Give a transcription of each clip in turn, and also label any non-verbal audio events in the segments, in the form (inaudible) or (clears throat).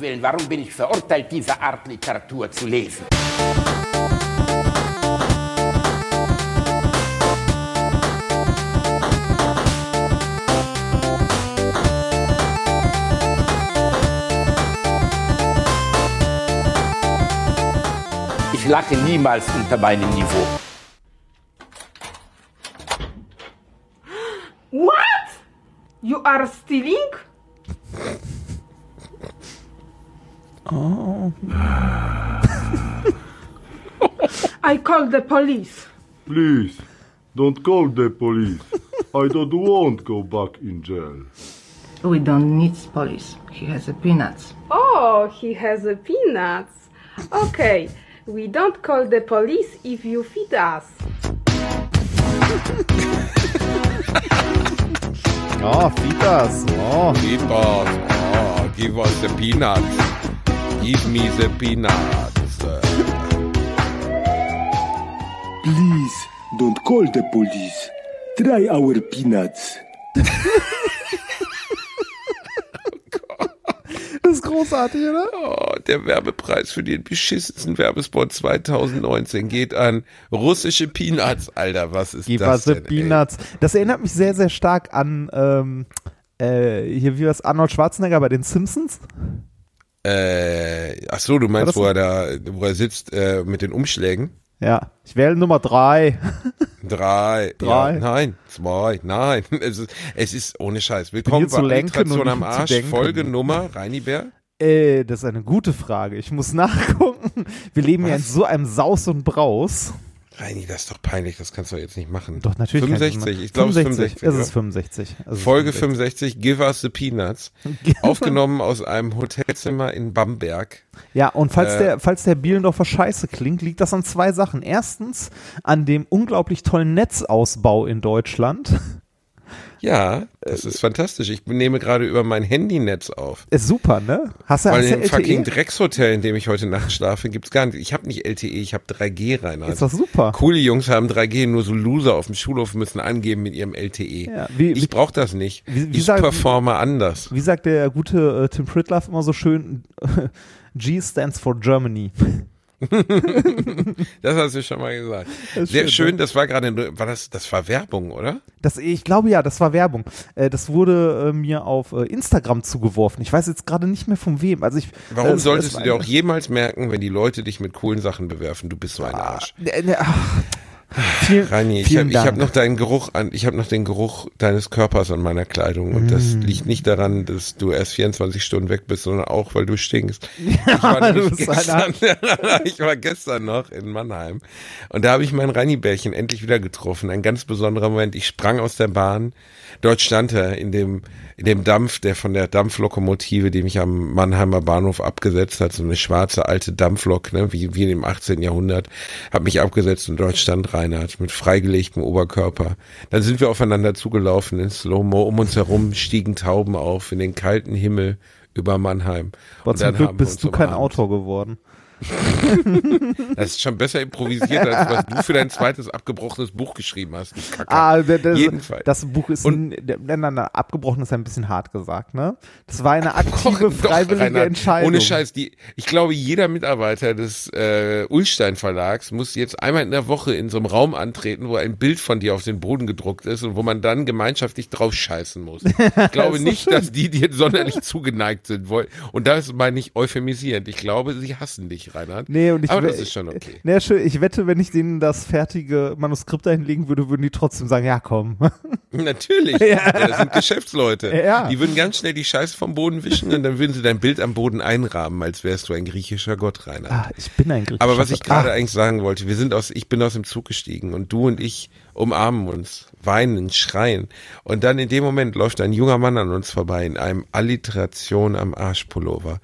Willen, warum bin ich verurteilt, diese Art Literatur zu lesen? Ich lache niemals unter meinem Niveau. What? You are stealing? Oh. I call the police. Please, don't call the police. I don't want go back in jail. We don't need police. He has a peanuts. Oh, he has a peanuts. Okay, we don't call the police if you feed us. Oh, Fitas. Oh. Give us, oh, give us the peanuts. Give me the peanuts. Please, don't call the police. Try our peanuts. (laughs) Das ist großartig, oder? Oh, der Werbepreis für den beschissensten Werbespot 2019 geht an russische Peanuts. Alter, was ist Give das us the denn? ey? Peanuts. Das erinnert mich sehr, sehr stark an ähm, äh, hier wie was Arnold Schwarzenegger bei den Simpsons. Äh, ach so, du meinst, wo er da, wo er sitzt äh, mit den Umschlägen? Ja, ich wähle Nummer drei. Drei, (laughs) Drei. Ja, nein, zwei, nein. (laughs) Es ist, es ist ohne Scheiß. Willkommen zu bei und am Arsch. denken. Folgenummer, Reini Bär. Äh, das ist eine gute Frage. Ich muss (laughs) nachgucken. Wir leben ja in Was? so einem Saus und Braus. Reini, das ist doch peinlich, das kannst du jetzt nicht machen. Doch, natürlich. kann 65, man- ich glaube es ist 65. Es ist 65. Es ist Folge 65, Give Us the Peanuts. (laughs) Aufgenommen aus einem Hotelzimmer in Bamberg. Ja, und falls Äh, der, falls der Bielendorfer Scheiße klingt, liegt das an zwei Sachen. Erstens an dem unglaublich tollen Netzausbau in Deutschland. Ja, das ist fantastisch. Ich nehme gerade über mein Handynetz auf. Ist super, ne? Hast du, Weil hast in dem fucking LTE? Dreckshotel, in dem ich heute Nacht schlafe, gibt's gar nicht. Ich habe nicht LTE, ich habe 3G, Reinhard. Ist doch super. Coole Jungs haben 3G, nur so Loser auf dem Schulhof müssen angeben mit ihrem LTE. Ja, wie- ich brauche das nicht. wie- wie ich sagen- performe anders. Wie sagt der gute äh, Tim Pritloff immer so schön? (laughs) G stands for Germany. (laughs) Das hast du schon mal gesagt. Das Sehr schön, schön, ne? das war gerade, war das, das war Werbung, oder? Das, ich glaube ja, das war Werbung. Äh, das wurde äh, mir auf äh, Instagram zugeworfen. Ich weiß jetzt gerade nicht mehr von wem. Also ich, Warum es- solltest es du dir auch jemals merken, wenn die Leute dich mit coolen Sachen bewerfen, du bist so ein Arsch. Äh, ne, ach, vielen, Reini, ich habe hab noch deinen Geruch an, ich habe noch den Geruch deines Körpers an meiner Kleidung und das Mm. liegt nicht daran, dass du erst 24 Stunden weg bist, sondern auch, weil du stinkst. (laughs) ich, war du gestern, (laughs) ich war gestern noch in Mannheim und da habe ich mein Reini-Bärchen endlich wieder getroffen. Ein ganz besonderer Moment. Ich sprang aus der Bahn. Dort stand er in dem, in dem Dampf, der von der Dampflokomotive, die mich am Mannheimer Bahnhof abgesetzt hat, so eine schwarze alte Dampflok, ne, wie, wie im 18. Jahrhundert, hat mich abgesetzt und dort stand Reinhard mit freigelegtem Oberkörper. Dann sind wir aufeinander zugelaufen in Slow-Mo, um uns herum stiegen Tauben auf in den kalten Himmel über Mannheim. Aber Und zum Glück bist du kein umarmt. Autor geworden. (laughs) Das ist schon besser improvisiert, als was du für dein zweites abgebrochenes Buch geschrieben hast. Ah, das, das, Jedenfalls. das Buch ist, Und- n- nein, nein, nein, abgebrochen ist ein bisschen hart gesagt, ne? Das war eine aktive, doch, freiwillige Reinhard, Entscheidung. Ohne Scheiß, die, ich glaube, jeder Mitarbeiter des äh, Ulstein Verlags muss jetzt einmal in der Woche in so einem Raum antreten, wo ein Bild von dir auf den Boden gedruckt ist und wo man dann gemeinschaftlich drauf scheißen muss. (laughs) Ich glaube doch nicht, schön. dass die dir sonderlich zugeneigt sind. Und das meine ich euphemisierend. Ich glaube, sie hassen dich, Reinhard. Nee, und ich Aber das ist schon okay. Nee, schön. Ich wette, wenn ich denen das fertige Manuskript dahinlegen würde, würden die trotzdem sagen, ja komm. (laughs) Natürlich. Ja. das sind Geschäftsleute. Ja. Die würden ganz schnell die Scheiße vom Boden wischen und dann würden sie dein Bild am Boden einrahmen, als wärst du ein griechischer Gott, Reinhard. ah, ich bin ein griechischer Aber was ich Gott. gerade ah, eigentlich sagen wollte, wir sind aus, ich bin aus dem Zug gestiegen und du und ich umarmen uns, weinen, schreien. Und dann in dem Moment läuft ein junger Mann an uns vorbei in einem Alliteration am Arschpullover.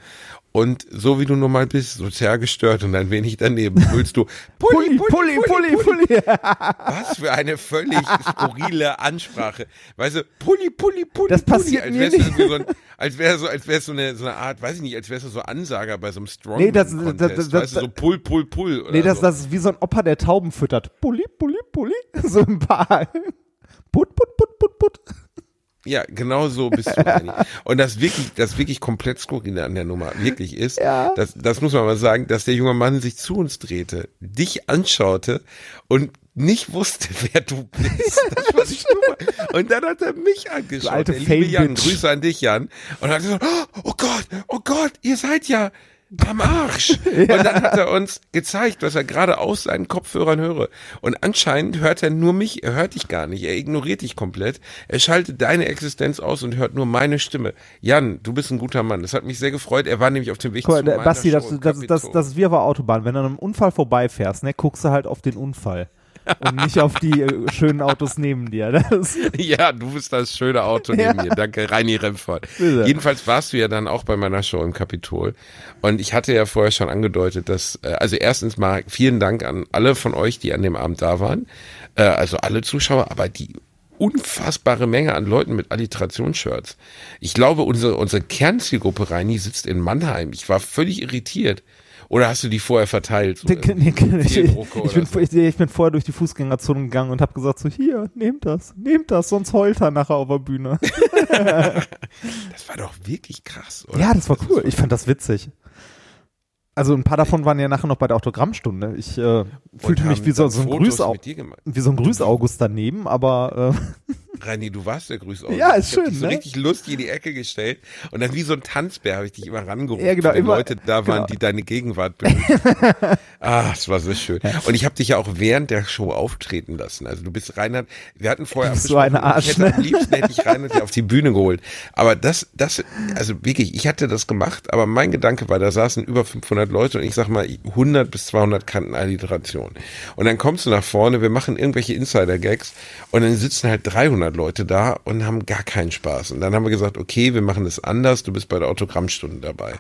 Und so wie du nun mal bist, sozial gestört und ein wenig daneben, brüllst du Pulli, Pulli, Pulli, Pulli. was für eine völlig skurrile Ansprache. Weißt du, Pulli, Pulli, Pulli, Das passiert Pulli, als mir wärst irgendwie so ein, als wäre so, als wärst so eine, so eine Art, weiß ich nicht, als wärst du so Ansager bei so einem Strong Nee, das- das- das- weißt du, so Pull, Pull, Pull. Oder Nee, das, das ist wie so ein Opa, der Tauben füttert. Pulli, Pulli, Pulli. (laughs) So ein paar. Put, put, put, put, put. Ja, genau so bist du, Reini. (laughs) Und das wirklich, das wirklich komplett skurrile an der Nummer wirklich ist, Ja. das, das muss man mal sagen, dass der junge Mann sich zu uns drehte, dich anschaute und nicht wusste, (laughs) wer du bist. Das war die Nummer. Und dann hat er mich angeschaut. alte der liebe Jan. Grüße an dich, Jan. Und hat gesagt, oh Gott, oh Gott, ihr seid ja am Arsch. (laughs) Und dann hat er uns gezeigt, was er gerade aus seinen Kopfhörern höre. Und anscheinend hört er nur mich, er hört dich gar nicht, er ignoriert dich komplett. Er schaltet deine Existenz aus und hört nur meine Stimme. Jan, du bist ein guter Mann. Das hat mich sehr gefreut. Er war nämlich auf dem Weg mal, zu meiner Basti, das, das, das, das ist wie auf der Autobahn. Wenn du an einem Unfall vorbeifährst, ne, guckst du halt auf den Unfall. Und nicht auf die äh, schönen Autos neben dir. Das, (laughs) Ja, du bist das schöne Auto neben mir. Danke, Reini Remford. Jedenfalls warst du ja dann auch bei meiner Show im Kapitol. Und ich hatte ja vorher schon angedeutet, dass, äh, also erstens mal vielen Dank an alle von euch, die an dem Abend da waren. Äh, also alle Zuschauer, aber die unfassbare Menge an Leuten mit Alliterationsshirts. Ich glaube, unsere, unsere Kernzielgruppe, Reini, sitzt in Mannheim. Ich war völlig irritiert. Oder hast du die vorher verteilt? So ich, irgendwie ich, ich, bin, so? ich, ich bin vorher durch die Fußgängerzone gegangen und habe gesagt so, hier, nehmt das, nehmt das, sonst heult er nachher auf der Bühne. (laughs) (laughs) Das war doch wirklich krass, oder? ja, das war cool. Ich fand das witzig. Also ein paar davon waren ja nachher noch bei der Autogrammstunde. Ich äh, fühlte mich wie so, so ein Grüß wie so ein Grüß-August daneben, aber äh, Reini, du warst der Grüß Ja, ist ich schön, dich so ne? richtig lustig in die Ecke gestellt und dann wie so ein Tanzbär habe ich dich immer rangerufen, Ja, genau, wenn immer- Leute da waren, genau. die deine Gegenwart benötigen. (laughs) ah, es war so schön. Und ich habe dich ja auch während der Show auftreten lassen. Also du bist Reinhard, wir hatten vorher so eine Arsch, ich hätte ne? am liebsten hätte ich Reinhard ja auf die Bühne geholt. Aber das, das, also wirklich, ich hatte das gemacht, aber mein Gedanke war, da saßen über 500 Leute und ich sag mal 100 bis 200 kannten Alliteration. Und dann kommst du nach vorne, wir machen irgendwelche Insider-Gags und dann sitzen halt 300 Leute da und haben gar keinen Spaß. Und dann haben wir gesagt, okay, wir machen das anders, du bist bei der Autogrammstunde dabei.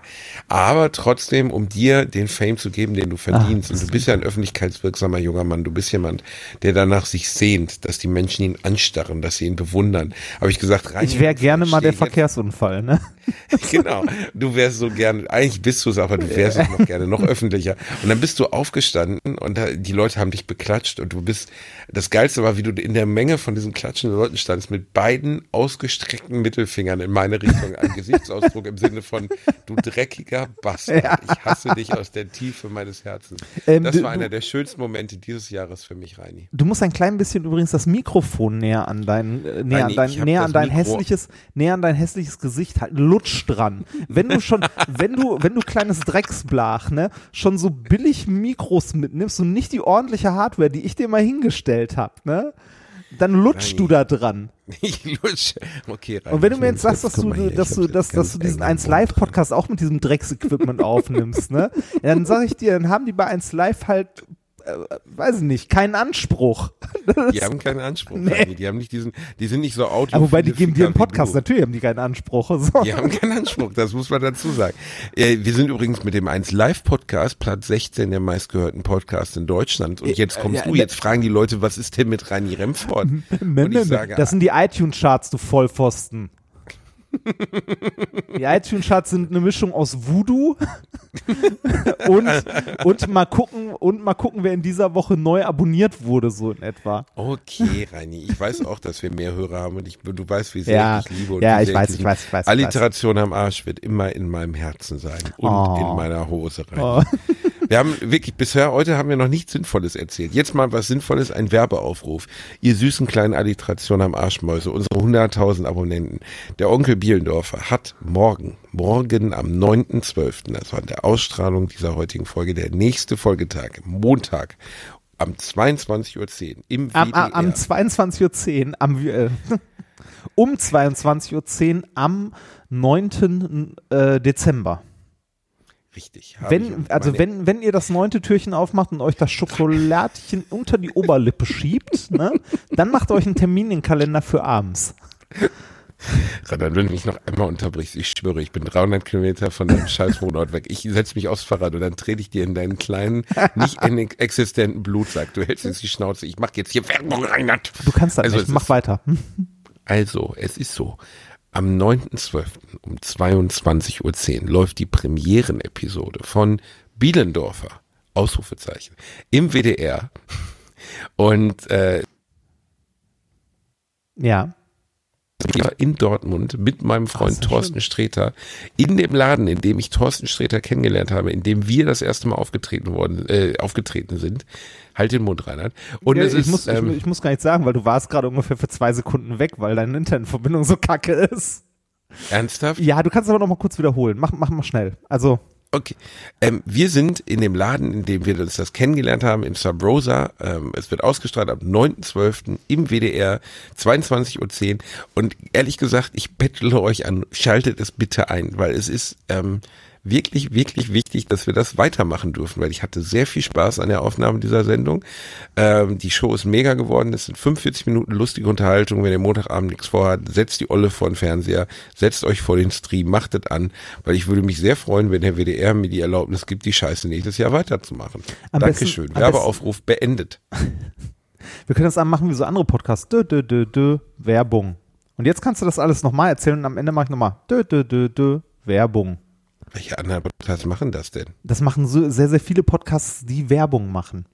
Aber trotzdem, um dir den Fame zu geben, den du verdienst, und du bist ja ein öffentlichkeitswirksamer junger Mann, du bist jemand, der danach sich sehnt, dass die Menschen ihn anstarren, dass sie ihn bewundern. Habe ich gesagt, rein ich wäre gerne mal der Verkehrsunfall, ne? (laughs) genau. Du wärst so gerne, eigentlich bist du es, aber du wärst es noch gerne, noch öffentlicher. Und dann bist du aufgestanden und die Leute haben dich beklatscht und du bist, das Geilste war, wie du in der Menge von diesen klatschenden Leuten standst, mit beiden ausgestreckten Mittelfingern in meine Richtung. Ein Gesichtsausdruck im Sinne von, du dreckiger Bastard. Ich hasse dich aus der Tiefe meines Herzens. Ähm, das du- war einer der schönsten Momente dieses Jahres für mich, Reini. Du musst ein klein bisschen übrigens das Mikrofon näher an dein, äh, näher an nee, dein, näher an dein Mikro- hässliches, näher an dein hässliches Gesicht halten. Lutsch dran. Wenn du schon, wenn du, wenn du kleines Drecksblach, ne, schon so billig Mikros mitnimmst und nicht die ordentliche Hardware, die ich dir mal hingestellt hab, ne, dann lutschst Nein. du da dran. (laughs) Ich lutsche. Okay, Reini. Und wenn du mir jetzt sagst, dass du, hier, dass du, dass, dass du diesen engen 1 Mund. Live Podcast auch mit diesem Drecksequipment aufnimmst, ne, ja, dann sag ich dir, dann haben die bei 1 Live halt, weiß ich nicht, keinen Anspruch. (laughs) Die haben keinen Anspruch, Nee. Die haben nicht diesen, die sind nicht so audio. Ja, wobei die geben dir einen Podcast, natürlich haben die keinen Anspruch. (laughs) So. Die haben keinen Anspruch, das muss man dazu sagen. Äh, wir sind übrigens mit dem 1 Live Podcast Platz 16 der meistgehörten Podcasts in Deutschland. Und jetzt kommst Äh, ja, du, ne- jetzt fragen die Leute, was ist denn mit Reini Remford? (laughs) Und ich sage, das sind die iTunes-Charts, du Vollpfosten. Die iTunes-Charts sind eine Mischung aus Voodoo (laughs) und, und mal gucken und mal gucken, wer in dieser Woche neu abonniert wurde, so in etwa. okay, Reini, ich weiß auch, dass wir mehr Hörer haben und ich, du weißt, wie sehr Ja, ich dich liebe. Und ja, ich weiß, ich weiß, ich weiß, ich Alliteration am Arsch wird immer in meinem Herzen sein und Oh. in meiner Hose rein. Oh. Wir haben wirklich, bisher heute haben wir noch nichts Sinnvolles erzählt. Jetzt mal was Sinnvolles, ein Werbeaufruf. Ihr süßen kleinen Alliteration am Arschmäuse, unsere 100.000 Abonnenten. Der Onkel Bielendorfer hat morgen, morgen am 9.12., also an der Ausstrahlung dieser heutigen Folge, der nächste Folgetag, Montag, am 22.10 Uhr im am, am 22.10 Uhr, am, äh, (laughs) um 22.10 Uhr am 9. Äh, Dezember. Richtig. Wenn, also wenn, wenn ihr das neunte Türchen aufmacht und euch das Schokoladchen (laughs) unter die Oberlippe schiebt, ne, dann macht euch einen Termin in den Kalender für abends. Randall, wenn du mich noch einmal unterbrichst, ich schwöre, ich bin 300 Kilometer von deinem scheiß Wohnort weg. Ich setze mich aufs Fahrrad und dann trete ich dir in deinen kleinen, nicht existenten Blutsack. Du hältst jetzt die Schnauze. Ich mach jetzt hier Werbung, Reinhard. Du kannst das Also nicht, mach weiter. Also, es ist so. Am 9.12. um 22.10 Uhr läuft die Premierenepisode von Bielendorfer, Ausrufezeichen, im WDR. Und äh, Ja. In Dortmund mit meinem Freund Thorsten Sträter in dem Laden, in dem ich Thorsten Sträter kennengelernt habe, in dem wir das erste Mal aufgetreten worden, äh, aufgetreten sind. Halt den Mund, Reinhard. Und Ja, es ich, ist, muss, ähm, ich, ich muss gar nicht sagen, weil du warst gerade ungefähr für zwei Sekunden weg, weil deine Internetverbindung so kacke ist. ernsthaft? Ja, du kannst aber noch mal kurz wiederholen. Mach, mach mal schnell. Also, Okay. Ähm, wir sind in dem Laden, in dem wir uns das kennengelernt haben, im Sub Rosa. Ähm, es wird ausgestrahlt am 9.12. im WDR, 22.10 Uhr. Und ehrlich gesagt, ich bettle euch an, schaltet es bitte ein, weil es ist ähm, wirklich, wirklich wichtig, dass wir das weitermachen dürfen, weil ich hatte sehr viel Spaß an der Aufnahme dieser Sendung. Ähm, die Show ist mega geworden. Es sind 45 Minuten lustige Unterhaltung. Wenn ihr Montagabend nichts vorhat, setzt die Olle vor den Fernseher, setzt euch vor den Stream, macht es an, weil ich würde mich sehr freuen, wenn der WDR mir die Erlaubnis gibt, die Scheiße nächstes Jahr weiterzumachen. Am Dankeschön. besten- Werbeaufruf beendet. wir können das machen wie so andere Podcasts. Dö, dö, dö, dö, Werbung. Und jetzt kannst du das alles nochmal erzählen und am Ende mache ich nochmal dö, dö, dö, dö, Werbung. Welche anderen Podcasts machen das denn? Das machen so sehr, sehr viele Podcasts, die Werbung machen.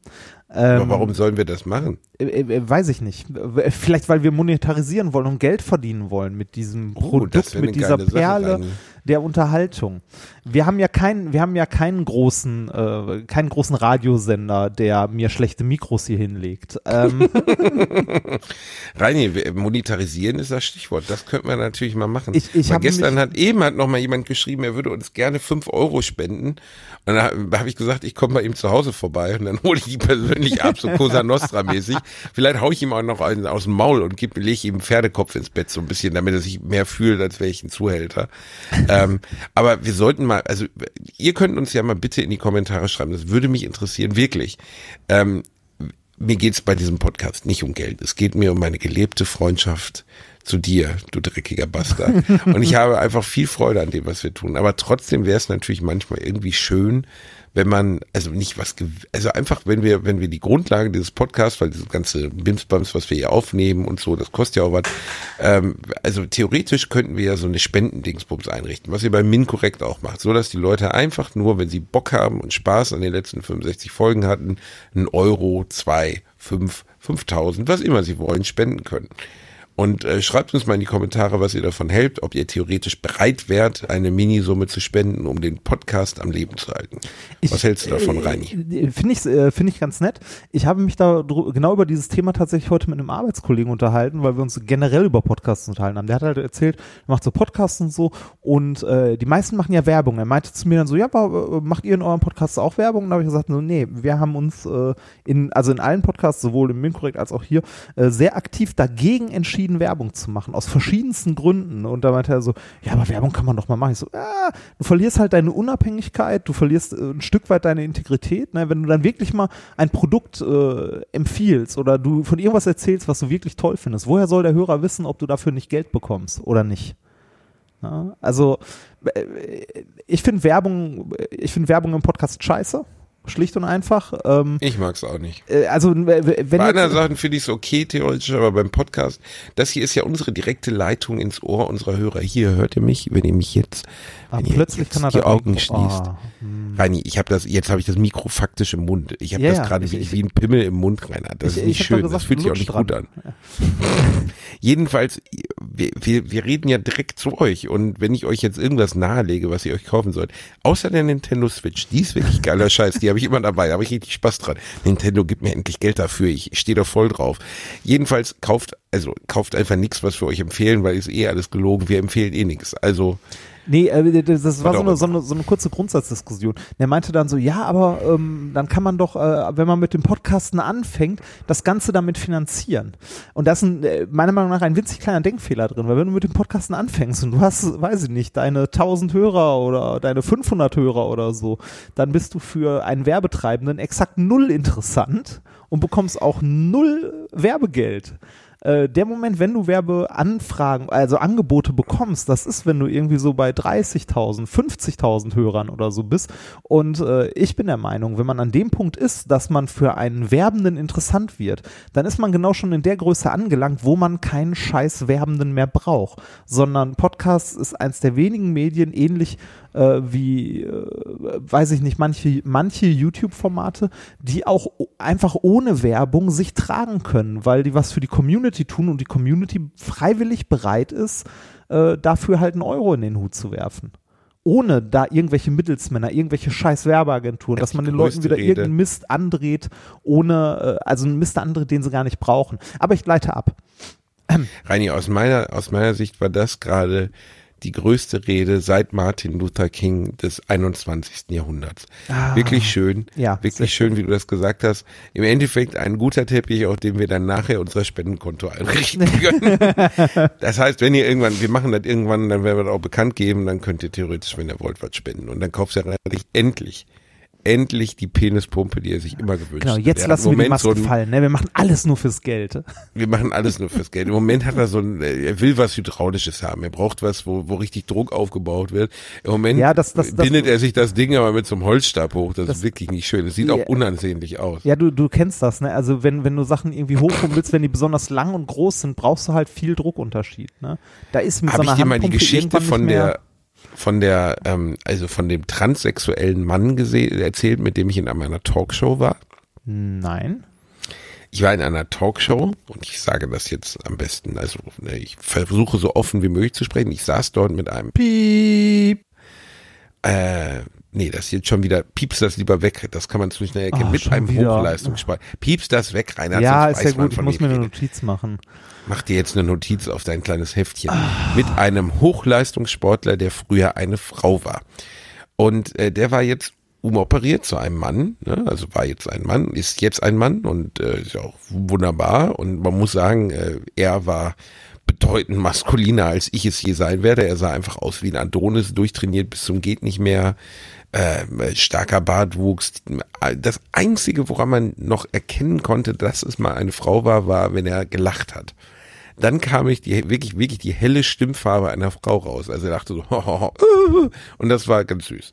Ähm, Aber warum sollen wir das machen? Äh, äh, weiß ich nicht. Äh, Vielleicht, weil wir monetarisieren wollen und Geld verdienen wollen mit diesem Oh, Produkt, mit dieser Perle der Unterhaltung. Wir haben ja keinen, wir haben ja keinen großen, äh, keinen großen Radiosender, der mir schlechte Mikros hier hinlegt. Ähm, (laughs) Reini, monetarisieren ist das Stichwort. Das könnten wir natürlich mal machen. Ich- ich gestern hat eben hat noch mal jemand geschrieben, er würde uns gerne fünf Euro spenden. Und da habe ich gesagt, ich komme bei ihm zu Hause vorbei und dann (laughs) hole ich die persönlich ab, so Cosa Nostra mäßig. Vielleicht hau ich ihm auch noch einen aus dem Maul und gebe, lege ihm einen Pferdekopf ins Bett so ein bisschen, damit er sich mehr fühlt, als wäre ich ein Zuhälter. ähm, aber wir sollten mal, also ihr könnt uns ja mal bitte in die Kommentare schreiben. Das würde mich interessieren, wirklich. Ähm, mir geht's bei diesem Podcast nicht um Geld. Es geht mir um meine gelebte Freundschaft zu dir, du dreckiger Bastard. (laughs) Und ich habe einfach viel Freude an dem, was wir tun. Aber trotzdem wäre es natürlich manchmal irgendwie schön, wenn man, also nicht was, also einfach, wenn wir, wenn wir die Grundlage dieses Podcasts, weil dieses ganze Bimsbams, was wir hier aufnehmen und so, das kostet ja auch was, ähm, also theoretisch könnten wir ja so eine Spendendingsbums einrichten, was ihr bei Minkorrekt auch macht, so dass die Leute einfach nur, wenn sie Bock haben und Spaß an den letzten 65 Folgen hatten, einen Euro, zwei, fünf, 5000, was immer sie wollen, spenden können. Und äh, schreibt uns mal in die Kommentare, was ihr davon hält, ob ihr theoretisch bereit wärt, eine Minisumme zu spenden, um den Podcast am Leben zu halten. was hältst du davon, Reini? äh, Finde ich, äh, finde ich ganz nett. Ich habe mich da genau über dieses Thema tatsächlich heute mit einem Arbeitskollegen unterhalten, weil wir uns generell über Podcasts unterhalten haben. Der hat halt erzählt, er macht so Podcasts und so und äh, die meisten machen ja Werbung. Er meinte zu mir dann so, ja, aber, äh, macht ihr in eurem Podcast auch Werbung? Und da habe ich gesagt, so, nee, wir haben uns äh, in, also in allen Podcasts, sowohl im Minkorrekt als auch hier, äh, sehr aktiv dagegen entschieden, Werbung zu machen, aus verschiedensten Gründen. Und da meinte er so, ja, aber Werbung kann man doch mal machen. Ich so, ja, du verlierst halt deine Unabhängigkeit, du verlierst äh, ein Stück weit deine Integrität. Ne? Wenn du dann wirklich mal ein Produkt äh, empfiehlst oder du von irgendwas erzählst, was du wirklich toll findest, woher soll der Hörer wissen, ob du dafür nicht Geld bekommst oder nicht? Ja, also äh, ich finde Werbung, ich finde Werbung im Podcast scheiße, schlicht und einfach. Ähm, Ich mag's auch nicht. äh, also wenn Bei anderen Sachen finde ich es okay, theoretisch, aber beim Podcast, das hier ist ja unsere direkte Leitung ins Ohr unserer Hörer. Hier hört ihr mich, wenn ihr mich jetzt, ah, wenn plötzlich jetzt kann die Augen schließt. Hm. Reini, ich habe das, jetzt habe ich das Mikro faktisch im Mund. Ich habe Ja, das gerade wie, wie ein Pimmel im Mund, Reinhard. Das Ich- ist ich nicht schön, gesagt, das fühlt sich auch nicht lutsch gut dran. an. (laughs) Jedenfalls, wir, wir, wir reden ja direkt zu euch und wenn ich euch jetzt irgendwas nahelege, was ihr euch kaufen sollt, außer der Nintendo Switch, die ist wirklich geiler Scheiß, die habe ich immer dabei, da habe ich richtig Spaß dran. Nintendo gibt mir endlich Geld dafür, ich stehe da voll drauf. Jedenfalls kauft, also kauft einfach nichts, was wir euch empfehlen, weil ist eh alles gelogen, wir empfehlen eh nichts. Also Nee, äh, das, das war so eine, so, eine, so eine kurze Grundsatzdiskussion. Der meinte dann so, ja, aber ähm, dann kann man doch, äh, wenn man mit dem Podcasten anfängt, das Ganze damit finanzieren. Und da ist ein, äh, meiner Meinung nach ein winzig kleiner Denkfehler drin, weil wenn du mit dem Podcasten anfängst und du hast, weiß ich nicht, deine 1000 Hörer oder deine 500 Hörer oder so, dann bist du für einen Werbetreibenden exakt null interessant und bekommst auch null Werbegeld äh, der Moment, wenn du Werbeanfragen, also Angebote bekommst, das ist, wenn du irgendwie so bei 30.000, 50.000 Hörern oder so bist. Und äh, ich bin der Meinung, wenn man an dem Punkt ist, dass man für einen Werbenden interessant wird, dann ist man genau schon in der Größe angelangt, wo man keinen scheiß Werbenden mehr braucht, sondern Podcast ist eins der wenigen Medien, ähnlich äh, wie, äh, weiß ich nicht, manche, manche YouTube-Formate, die auch einfach ohne Werbung sich tragen können, weil die was für die Community tun und die Community freiwillig bereit ist, äh, dafür halt einen Euro in den Hut zu werfen. Ohne da irgendwelche Mittelsmänner, irgendwelche scheiß Werbeagenturen, dass man den Leuten wieder Rede. irgendeinen Mist andreht, ohne, äh, also einen Mist andreht, den sie gar nicht brauchen. Aber ich gleite ab. Reini, aus meiner, aus meiner Sicht war das gerade die größte Rede seit Martin Luther King des 21. Jahrhunderts. wirklich schön, Ah. Ja, wirklich schön, wie du das gesagt hast. Im Endeffekt ein guter Teppich, auf dem wir dann nachher unser Spendenkonto einrichten (laughs) können. das heißt, wenn ihr irgendwann, wir machen das irgendwann, dann werden wir das auch bekannt geben, dann könnt ihr theoretisch, wenn ihr wollt, was spenden. Und dann kauft ihr relativ endlich, endlich die Penispumpe, die er sich immer gewünscht Genau, hat. jetzt Er hat lassen wir die Moment Maske so fallen. Ne? Wir machen alles nur fürs Geld. (laughs) wir machen alles nur fürs Geld. Im Moment hat er so ein, äh, er will was Hydraulisches haben. Er braucht was, wo, wo richtig Druck aufgebaut wird. Im Moment Ja, das- das- das- bindet er sich das Ding aber mit so einem Holzstab hoch. Das, Das- ist wirklich nicht schön. Es sieht Ja. auch unansehnlich aus. Ja, du, du kennst das, ne? Also wenn, wenn du Sachen irgendwie hochpumpen willst, wenn die besonders lang und groß sind, brauchst du halt viel Druckunterschied. Ne? Da ist mit Habe so ich einer dir mal die Geschichte von der, von der, ähm, also von dem transsexuellen Mann gesehen, erzählt, mit dem ich in einer Talkshow war? Nein. Ich war in einer Talkshow und ich sage das jetzt am besten, also ne, ich versuche so offen wie möglich zu sprechen. Ich saß dort mit einem Piep. Äh, nee, das ist jetzt schon wieder, piepst das lieber weg, das kann man zu schnell erkennen, Ah, mit einem. Hochleistungsspeicher. Piepst das weg, Reinhard, ja, ist ja gut. Ich muss mir eine. Notiz machen. Mach dir jetzt eine Notiz auf dein kleines Heftchen. Mit einem Hochleistungssportler, der früher eine Frau war. Und äh, der war jetzt umoperiert zu einem Mann, ne? also war jetzt ein Mann, ist jetzt ein Mann und äh, ist auch wunderbar. Und man muss sagen, äh, er war bedeutend maskuliner, als ich es je sein werde. Er sah einfach aus wie ein Adonis, durchtrainiert bis zum geht nicht mehr, äh, starker Bartwuchs. Das Einzige, woran man noch erkennen konnte, dass es mal eine Frau war, war, wenn er gelacht hat. Dann kam ich die wirklich wirklich die helle Stimmfarbe einer Frau raus. Also er dachte so (laughs) und das war ganz süß.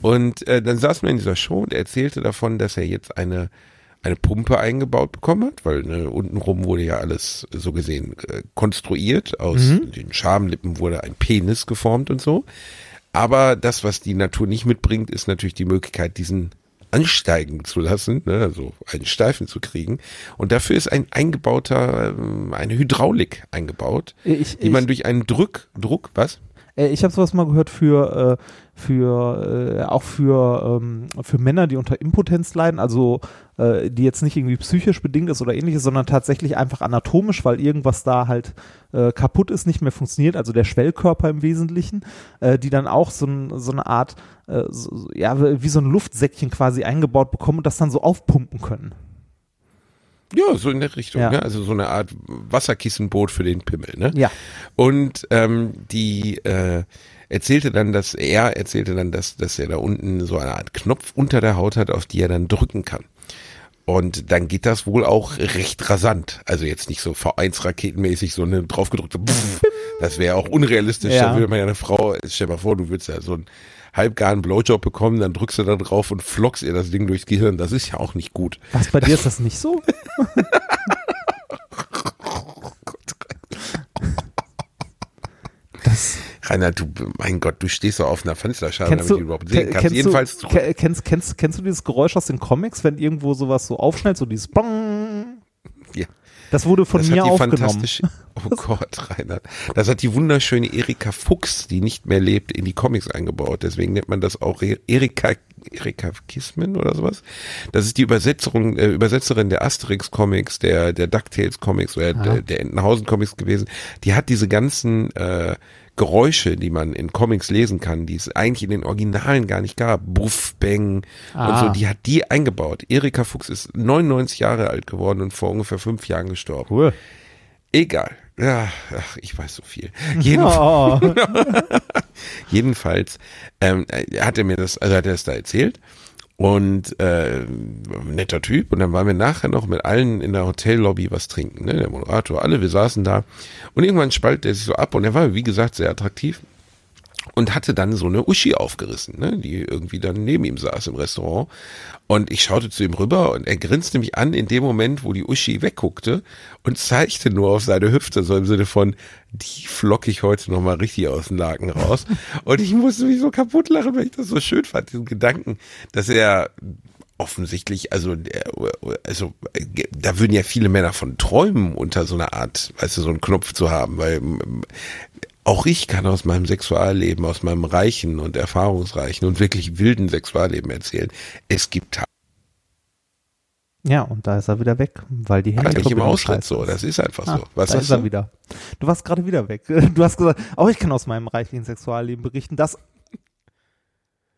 Und äh, dann saß man in dieser Show und er erzählte davon, dass er jetzt eine eine Pumpe eingebaut bekommen hat, weil ne, untenrum wurde ja alles so gesehen äh, konstruiert. Aus den Schamlippen wurde ein Penis geformt und so. Aber das, was die Natur nicht mitbringt, ist natürlich die Möglichkeit, diesen ansteigen zu lassen, ne, also einen Steifen zu kriegen. Und dafür ist ein eingebauter, ähm, eine Hydraulik eingebaut, Ich, die man durch einen Druck, Druck, was? Äh, Ich habe sowas mal gehört für, äh, für äh, auch für, ähm, für Männer, die unter Impotenz leiden, also äh, die jetzt nicht irgendwie psychisch bedingt ist oder ähnliches, sondern tatsächlich einfach anatomisch, weil irgendwas da halt äh, kaputt ist, nicht mehr funktioniert, also der Schwellkörper im Wesentlichen, äh, die dann auch so, ein, so eine Art, äh, so- ja, wie so ein Luftsäckchen quasi eingebaut bekommen und das dann so aufpumpen können. Ja, so in der Richtung, Ja. ne? also so eine Art Wasserkissenboot für den Pimmel. Ne? Ja. Und ähm, die äh, erzählte dann, dass er erzählte dann, dass, dass er da unten so eine Art Knopf unter der Haut hat, auf die er dann drücken kann. Und dann geht das wohl auch recht rasant. Also jetzt nicht so V1-Raketenmäßig so eine draufgedrückte Pff, Das wäre auch unrealistisch. Ja. Da würde man ja eine Frau, stell dir mal vor, du würdest ja so einen halbgaren Blowjob bekommen, dann drückst du da drauf und flockst ihr das Ding durchs Gehirn. Das ist ja auch nicht gut. Was, bei dir ist das nicht so? (laughs) Das, Rainer, du, mein Gott, du stehst so auf einer Fensterscheibe, kennst damit du, überhaupt sehen kannst. kennst, Jedenfalls du, kennst, kennst, kennst du dieses Geräusch aus den Comics, wenn irgendwo sowas so aufschnellt, so dieses Bong? Ja. Das wurde von das mir aufgenommen. (laughs) oh Gott, Reinhard. Das hat die wunderschöne Erika Fuchs, die nicht mehr lebt, in die Comics eingebaut. Deswegen nennt man das auch E- Erika, Erika Kissman oder sowas. Das ist die Übersetzung, äh, Übersetzerin der Asterix Comics, der, der DuckTales Comics oder der, der Entenhausen Comics gewesen. Die hat diese ganzen, äh, Geräusche, die man in Comics lesen kann, die es eigentlich in den Originalen gar nicht gab. Buff, Bang und Ah. so, die hat die eingebaut. Erika Fuchs ist 99 Jahre alt geworden und vor ungefähr fünf Jahren gestorben. Cool. Egal. Ja, ach, ich weiß so viel. (laughs) Jedenfalls, Oh, (laughs) jedenfalls ähm, er hat er mir das, also hat er es da erzählt und äh, netter Typ und dann waren wir nachher noch mit allen in der Hotellobby was trinken, ne? der Moderator, alle, wir saßen da und irgendwann spaltet er sich so ab und er war wie gesagt sehr attraktiv und hatte dann so eine Uschi aufgerissen, ne, die irgendwie dann neben ihm saß im Restaurant. Und ich schaute zu ihm rüber und er grinste mich an in dem Moment, wo die Uschi wegguckte und zeigte nur auf seine Hüfte, so im Sinne von, die flock ich heute nochmal richtig aus dem Laken raus. (laughs) Und ich musste mich so kaputt lachen, weil ich das so schön fand, diesen Gedanken, dass er offensichtlich, also, also da würden ja viele Männer von träumen, unter so einer Art, weißt du, so einen Knopf zu haben, weil auch ich kann aus meinem Sexualleben, aus meinem reichen und erfahrungsreichen und wirklich wilden Sexualleben erzählen. Es gibt Tage Ja, und da ist er wieder weg, weil die nicht im Handyverbindung Austritt scheiße so. ist. Das ist einfach Ah, so. Was da hast ist er du? wieder. Du warst gerade wieder weg. (laughs) Du hast gesagt, auch ich kann aus meinem reichlichen Sexualleben berichten. Das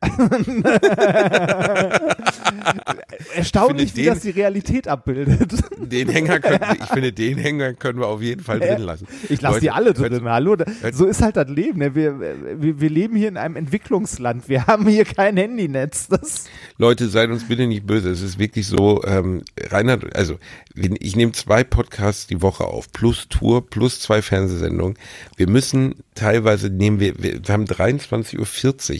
(laughs) Erstaunlich, Ich wie finde das die Realität abbildet. Den Hänger können, ich finde, den Hänger können wir auf jeden Fall drin lassen. Ich lasse die alle hört- drin. Hallo, hört- so ist halt das Leben. ne? Wir, wir, wir leben hier in einem Entwicklungsland. Wir haben hier kein Handynetz. Das, Leute, seid uns bitte nicht böse. Es ist wirklich so, ähm, Reinhard, also ich nehme zwei Podcasts die Woche auf, plus Tour, plus zwei Fernsehsendungen. Wir müssen teilweise nehmen wir, wir, wir haben 23.40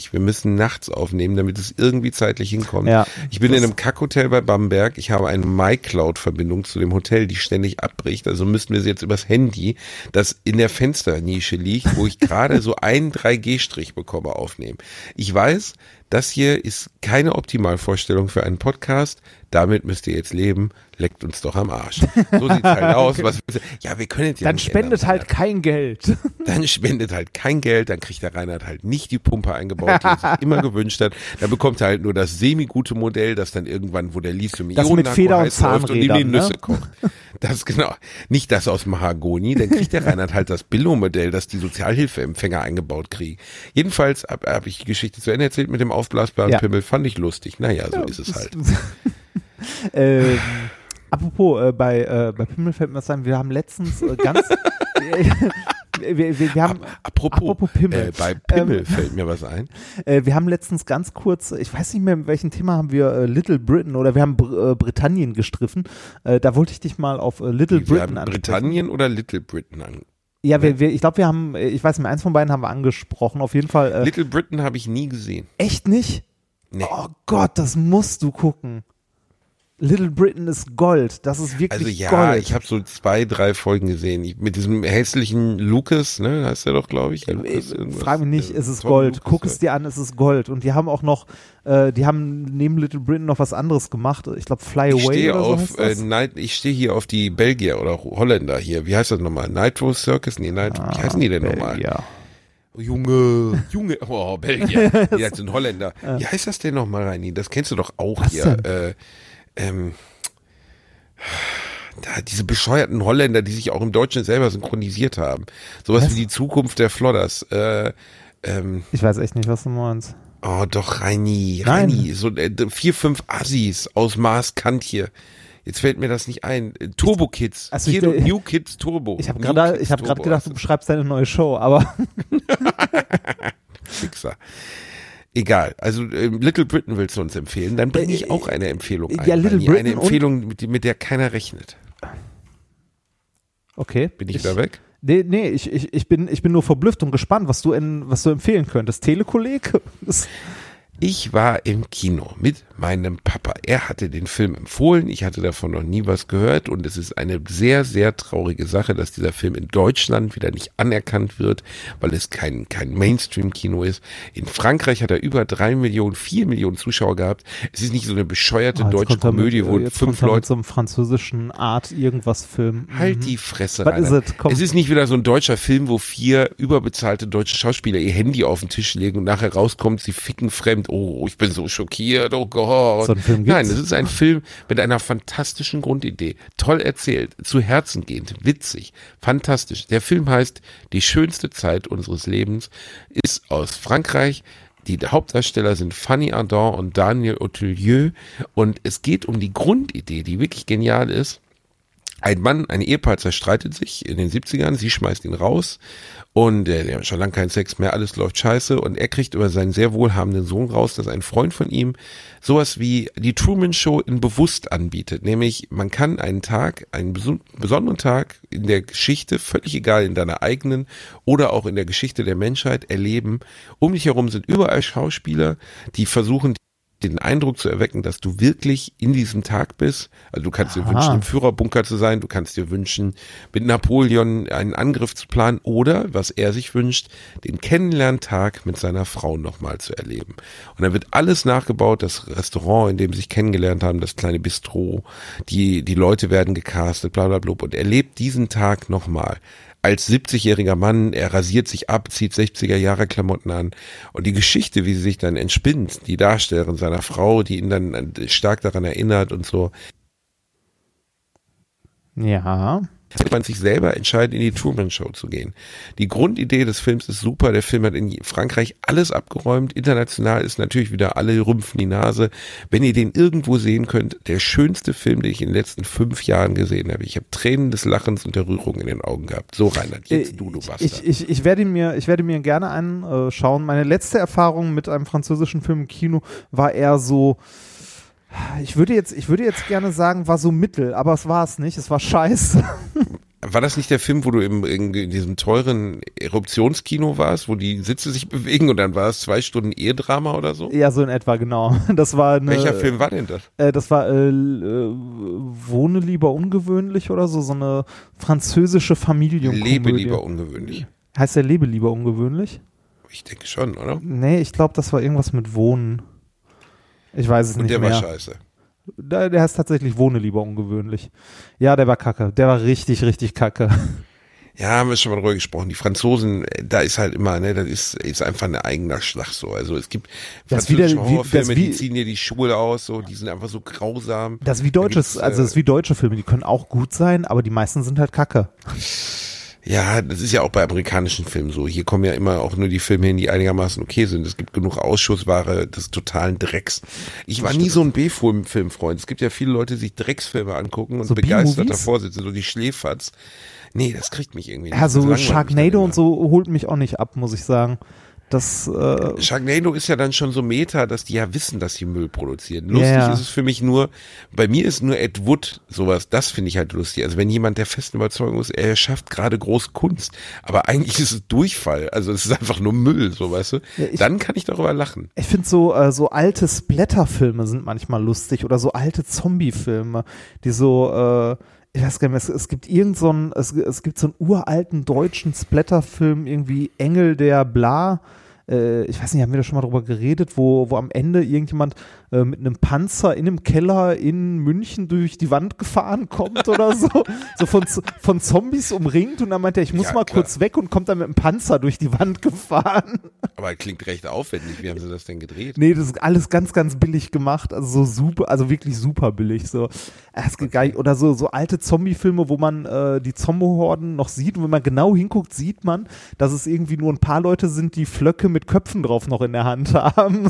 Uhr, wir müssen nachts aufnehmen, damit es irgendwie zeitlich hinkommt. Ja, ich bin in einem Kackhotel bei Bamberg, ich habe eine MyCloud-Verbindung zu dem Hotel, die ständig abbricht, also müssten wir sie jetzt übers Handy, das in der Fensternische liegt, wo ich gerade so einen 3G-Strich bekomme, aufnehmen. Ich weiß, das hier ist keine Optimalvorstellung für einen Podcast. Damit müsst ihr jetzt leben. Leckt uns doch am Arsch. So sieht's halt (laughs) aus. Was, ja, wir können es ja dann spendet ändern, halt kein Geld. (laughs) dann spendet halt kein Geld, dann kriegt der Reinhard halt nicht die Pumpe eingebaut, die er sich immer (laughs) gewünscht hat. Dann bekommt er halt nur das semi-gute Modell, das dann irgendwann, wo der lithium Das mit Feder- und läuft und ihm die Zahnrädern, ne? Nüsse kocht. Das genau. Nicht das aus Mahagoni, dann kriegt der Reinhard halt das Billo-Modell, das die Sozialhilfeempfänger eingebaut kriegen. Jedenfalls habe hab ich die Geschichte zu Ende erzählt mit dem aufblasbaren Ja. Pimmel, fand ich lustig. Naja, so ist es halt. (laughs) ähm, apropos, äh, bei, äh, bei Pimmel fällt mir das ein, wir haben letztens äh, ganz. (laughs) wir, wir, wir haben, Apropos, apropos Pimmel. Äh, bei Pimmel Ähm, fällt mir was ein. (laughs) Äh, wir haben letztens ganz kurz, ich weiß nicht mehr, mit welchem Thema haben wir äh, Little Britain oder wir haben Br äh, Britannien gestriffen. Äh, da wollte ich dich mal auf äh, Little Wir Britain haben ansprechen. Britannien oder Little Britain an. Ja, wir, wir, ich glaube, wir haben, ich weiß nicht eins von beiden haben wir angesprochen. Auf jeden Fall. Äh, Little Britain habe ich nie gesehen. echt nicht? Nee. Oh Gott, das musst du gucken. Little Britain ist Gold. Das ist wirklich Also ja, Gold. ich habe so zwei, drei Folgen gesehen. Ich, mit diesem hässlichen Lucas, ne, heißt der doch, glaube ich. Äh, Lucas äh. Frag mich nicht, Äh, es ist Tom Gold. Lucas, Guck es dir an, es ist Gold. Und die haben auch noch, äh, die haben neben Little Britain noch was anderes gemacht. Ich glaube Fly Ich Away oder so auf, heißt äh. Night, ich stehe hier auf die Belgier oder Holländer hier. Wie heißt das nochmal? Nitro Circus? Nee, Night, wie heißen die denn nochmal? Ja. Oh, Junge, (laughs) Junge, oh, Belgier. (laughs) Die sind Holländer. Wie heißt das denn nochmal, Reini? Das kennst du doch auch Was hier. denn? Äh, ähm, da, diese bescheuerten Holländer, die sich auch im Deutschen selber synchronisiert haben. Sowas Was? wie die Zukunft der Flodders. Äh, ähm, Ich weiß echt nicht, was du meinst. Oh, doch, Reini. Reini, so äh, vier, fünf Assis aus Maaskant hier. Jetzt fällt mir das nicht ein. Äh, Turbo Kids. Also ich- hier, New Kids Turbo. Ich habe gerade, ich Turbo gedacht, du beschreibst deine neue Show, aber. (laughs) Fixer. Egal. Also äh, Little Britain willst du uns empfehlen. Dann bringe ich auch eine Empfehlung ein. ja, Little. Britain Eine Empfehlung, mit, mit der keiner rechnet. okay. Bin ich, da weg? Nee, nee, ich, ich, ich, bin, ich bin nur verblüfft und gespannt, was du, in, was du empfehlen könntest. Telekolleg? (laughs) Ich war im Kino mit meinem Papa. Er hatte den Film empfohlen. Ich hatte davon noch nie was gehört und es ist eine sehr, sehr traurige Sache, dass dieser Film in Deutschland wieder nicht anerkannt wird, weil es kein, kein Mainstream-Kino ist. In Frankreich hat er über drei Millionen, vier Millionen Zuschauer gehabt. Es ist nicht so eine bescheuerte Ah, deutsche mit, Komödie, äh, wo jetzt fünf er mit Leute so einem französischen Art irgendwas Film. Halt Mhm. die Fresse, Was? Komm. Es ist nicht wieder so ein deutscher Film, wo vier überbezahlte deutsche Schauspieler ihr Handy auf den Tisch legen und nachher rauskommt, sie ficken fremd. Oh, ich bin so schockiert. Oh Gott. So einen Film gibt's? Nein, es ist ein Film mit einer fantastischen Grundidee. Toll erzählt, zu Herzen gehend, witzig, fantastisch. Der Film heißt Die schönste Zeit unseres Lebens, ist aus Frankreich. Die Hauptdarsteller sind Fanny Ardant und Daniel Hotelieu und es geht um die Grundidee, die wirklich genial ist Ein Mann, ein Ehepaar zerstreitet sich in den 70ern, sie schmeißt ihn raus und äh, der hat schon lange keinen Sex mehr, alles läuft scheiße und er kriegt über seinen sehr wohlhabenden Sohn raus, dass ein Freund von ihm sowas wie die Truman Show in bewusst anbietet, nämlich man kann einen Tag, einen beso- besonderen Tag in der Geschichte, völlig egal in deiner eigenen oder auch in der Geschichte der Menschheit erleben. Um dich herum sind überall Schauspieler, die versuchen den Eindruck zu erwecken, dass du wirklich in diesem Tag bist. Also du kannst dir Aha. wünschen, im Führerbunker zu sein, du kannst dir wünschen, mit Napoleon einen Angriff zu planen oder, was er sich wünscht, den Kennenlerntag mit seiner Frau nochmal zu erleben. Und dann wird alles nachgebaut, das Restaurant, in dem sie sich kennengelernt haben, das kleine Bistro, die, die Leute werden gecastet, bla bla bla. Und er lebt diesen Tag nochmal als 70-jähriger Mann, er rasiert sich ab, zieht 60er Jahre Klamotten an und die Geschichte, wie sie sich dann entspinnt, die Darstellerin seiner Frau, die ihn dann stark daran erinnert und so, Ja. Wird man sich selber entscheiden, in die Truman Show zu gehen. Die Grundidee des Films ist super. Der Film hat in Frankreich alles abgeräumt. International ist natürlich wieder alle rümpfen die Nase. Wenn ihr den irgendwo sehen könnt, der schönste Film, den ich in den letzten fünf Jahren gesehen habe. Ich habe Tränen des Lachens und der Rührung in den Augen gehabt. So Reinhard, jetzt du, du Bastard. Äh, Ich, ich, ich, werde mir, ich werde mir gerne anschauen. Meine letzte Erfahrung mit einem französischen Film im Kino war eher so, ich würde jetzt, ich würde jetzt gerne sagen, war so mittel, aber es war es nicht. Es war scheiße. War das nicht der Film, wo du im, in, in diesem teuren Eruptionskino warst, wo die Sitze sich bewegen und dann war es zwei Stunden Ehedrama oder so? ja, so in etwa, genau. (laughs) Das war eine, Welcher Film war denn das? Äh, das war äh, äh, Wohne lieber ungewöhnlich oder so, so eine französische Familienkomödie. Lebe lieber ungewöhnlich. Heißt der Lebe lieber ungewöhnlich? Ich denke schon, oder? Nee, ich glaube, das war irgendwas mit Wohnen. Ich weiß es Und nicht der mehr. war scheiße. Der, der heißt tatsächlich Wohne lieber ungewöhnlich. Ja, der war kacke. Der war richtig, richtig kacke. (laughs) Ja, haben wir schon mal drüber gesprochen. Die Franzosen, äh, da ist halt immer, ne, das ist, ist einfach ein eigener Schlag so. Also es gibt Das französische wieder- wie- Horrorfilme, wie- die ziehen dir die Schuhe aus, so, die sind einfach so grausam. Das ist wie deutsches, also das äh, ist wie deutsche Filme, die können auch gut sein, aber die meisten sind halt kacke. (laughs) Ja, das ist ja auch bei amerikanischen Filmen so. Hier kommen ja immer auch nur die Filme hin, die einigermaßen okay sind. Es gibt genug Ausschussware des totalen Drecks. Ich war nie so ein B-Film-Filmfreund. Es gibt ja viele Leute, die sich Drecksfilme angucken und So begeistert davor sitzen, so die Schläferz. Nee, das kriegt mich irgendwie nicht. Ja, Das so langweilt mich dann Sharknado und so holt mich auch nicht ab, muss ich sagen. Das, äh, Sharknado ist ja dann schon so Meta, dass die ja wissen, dass sie Müll produzieren. Lustig Ja. ist es für mich nur, bei mir ist nur Ed Wood sowas, das finde ich halt lustig. Also wenn jemand der festen Überzeugung ist, er schafft gerade große Kunst, aber eigentlich ist es Durchfall, also es ist einfach nur Müll, so weißt du, Ja, ich- dann kann ich darüber lachen. ich finde so, äh, so alte Splatterfilme sind manchmal lustig oder so alte Zombie-Filme, die so, äh, ich weiß gar nicht es, es gibt irgend so einen, es, es gibt so einen uralten deutschen Splatterfilm, irgendwie Engel der Bla, äh, ich weiß nicht, haben wir da schon mal drüber geredet, wo, wo am Ende irgendjemand äh, mit einem Panzer in einem Keller in München durch die Wand gefahren kommt oder so, (laughs) so von, von Zombies umringt und dann meint er, ich muss Ja, mal klar. kurz weg und kommt dann mit einem Panzer durch die Wand gefahren. Aber klingt recht aufwendig, wie haben sie das denn gedreht? Nee, das ist alles ganz, ganz billig gemacht. Also so super, also wirklich super billig. So, Äh, es geht gar nicht, oder so, so alte Zombie-Filme, wo man äh, die Zombie-Horden noch sieht. Und wenn man genau hinguckt, sieht man, dass es irgendwie nur ein paar Leute sind, die Flöcke mit Köpfen drauf noch in der Hand (laughs) haben.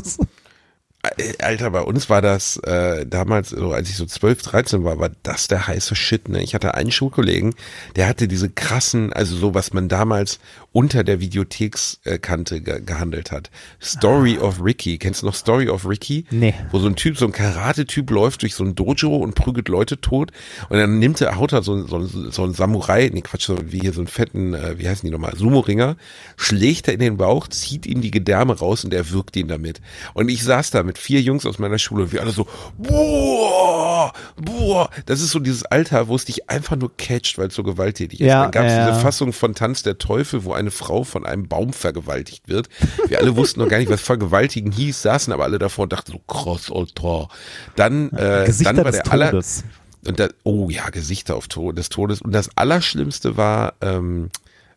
Äh, Alter, bei uns war das äh, damals, so als ich so 12, 13 war, war das der heiße Shit. Ne? Ich hatte einen Schulkollegen, der hatte diese krassen, also so was man damals unter der Videothekskante ge gehandelt hat. Story of Ricky. Kennst du noch Story of Ricky? Nee. Wo so ein Typ, so ein Karate-Typ läuft durch so ein Dojo und prügelt Leute tot und dann nimmt er, haut er so, so, so einen Samurai, nee Quatsch, so wie hier so einen fetten, äh, wie heißen die nochmal, Sumo-Ringer, schlägt er in den Bauch, zieht ihm die Gedärme raus und er wirkt ihn damit. Und ich saß da mit vier Jungs aus meiner Schule und wir alle so, boah, boah. Das ist so dieses Alter, wo es dich einfach nur catcht, weil es so gewalttätig ist. Ja, Dann gab es ja. diese Fassung von Tanz der Teufel, wo eine Frau von einem Baum vergewaltigt wird. Wir alle wussten noch gar nicht, was Vergewaltigen hieß, saßen aber alle davor und dachten so, krass, Alter. Dann, äh, Gesichter dann war des der aller, Todes. und da, oh ja, Gesichter auf Tod, des Todes. Und das Allerschlimmste war, ähm,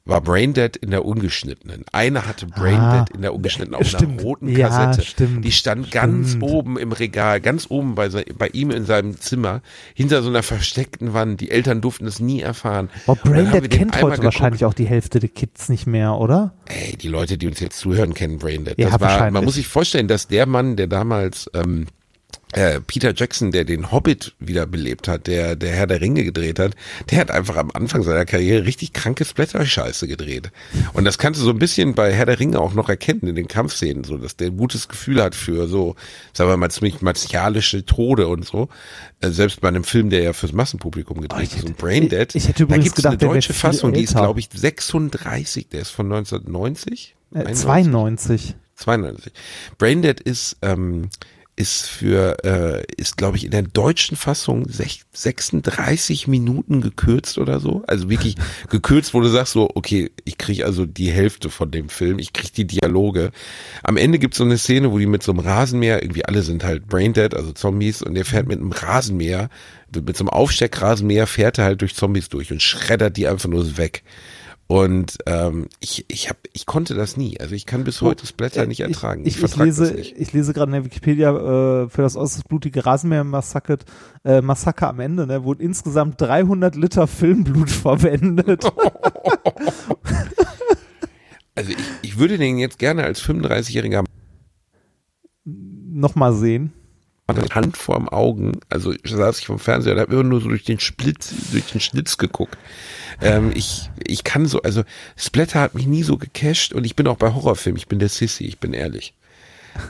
war Braindead in der ungeschnittenen. Einer hatte Braindead Ah, in der ungeschnittenen auf stimmt. einer roten Ja, Kassette. stimmt, Die stand ganz stimmt. oben im Regal, ganz oben bei, bei ihm in seinem Zimmer, hinter so einer versteckten Wand. Die Eltern durften es nie erfahren. Boah, Braindead kennt heute wahrscheinlich auch die Hälfte der Kids nicht mehr, oder? Ey, die Leute, die uns jetzt zuhören, kennen Braindead. Ja, Das war, man muss sich vorstellen, dass der Mann, der damals ähm, äh, Peter Jackson, der den Hobbit wiederbelebt hat, der der Herr der Ringe gedreht hat, der hat einfach am Anfang seiner Karriere richtig kranke Splatter-Scheiße gedreht. Und das kannst du so ein bisschen bei Herr der Ringe auch noch erkennen in den Kampfszenen, so dass der ein gutes Gefühl hat für so, sagen wir mal, ziemlich martialische Tode und so. Äh, selbst bei einem Film, der ja fürs Massenpublikum gedreht Oh, ist, hätte- und Braindead, ich- ich hätte da übrigens gibt's gedacht, eine deutsche Fassung, die ist glaube ich 36, der ist von 1990. Äh, 91? 92. 92. Braindead ist ähm, ist für äh, ist glaube ich in der deutschen Fassung sech- 36 Minuten gekürzt oder so. Also wirklich (laughs) gekürzt, wo du sagst so, okay, ich kriege also die Hälfte von dem Film, ich kriege die Dialoge. Am Ende gibt es so eine Szene, wo die mit so einem Rasenmäher, irgendwie alle sind halt Braindead, also Zombies, und der fährt mit einem Rasenmäher, mit so einem Aufsteckrasenmäher fährt er halt durch Zombies durch und schreddert die einfach nur weg. Und ähm, ich, ich, hab, ich konnte das nie. Also ich kann bis heute Splatter nicht ertragen. Ich, ich, ich, vertrag lese, das ich lese gerade in der Wikipedia äh, für das äußerst blutige Rasenmäher-Massaker äh, Massaker am Ende, ne, wurden insgesamt 300 Liter Filmblut (laughs) verwendet. (laughs) Also ich, ich würde den jetzt gerne als 35-jähriger Nochmal sehen. Mann mit Hand vorm Augen, also saß ich vom Fernseher und habe immer nur so durch den Splitz, durch den Schlitz geguckt. Ähm, ich, ich kann so, also Splatter hat mich nie so gecasht und ich bin auch bei Horrorfilmen, ich bin der Sissy, ich bin ehrlich.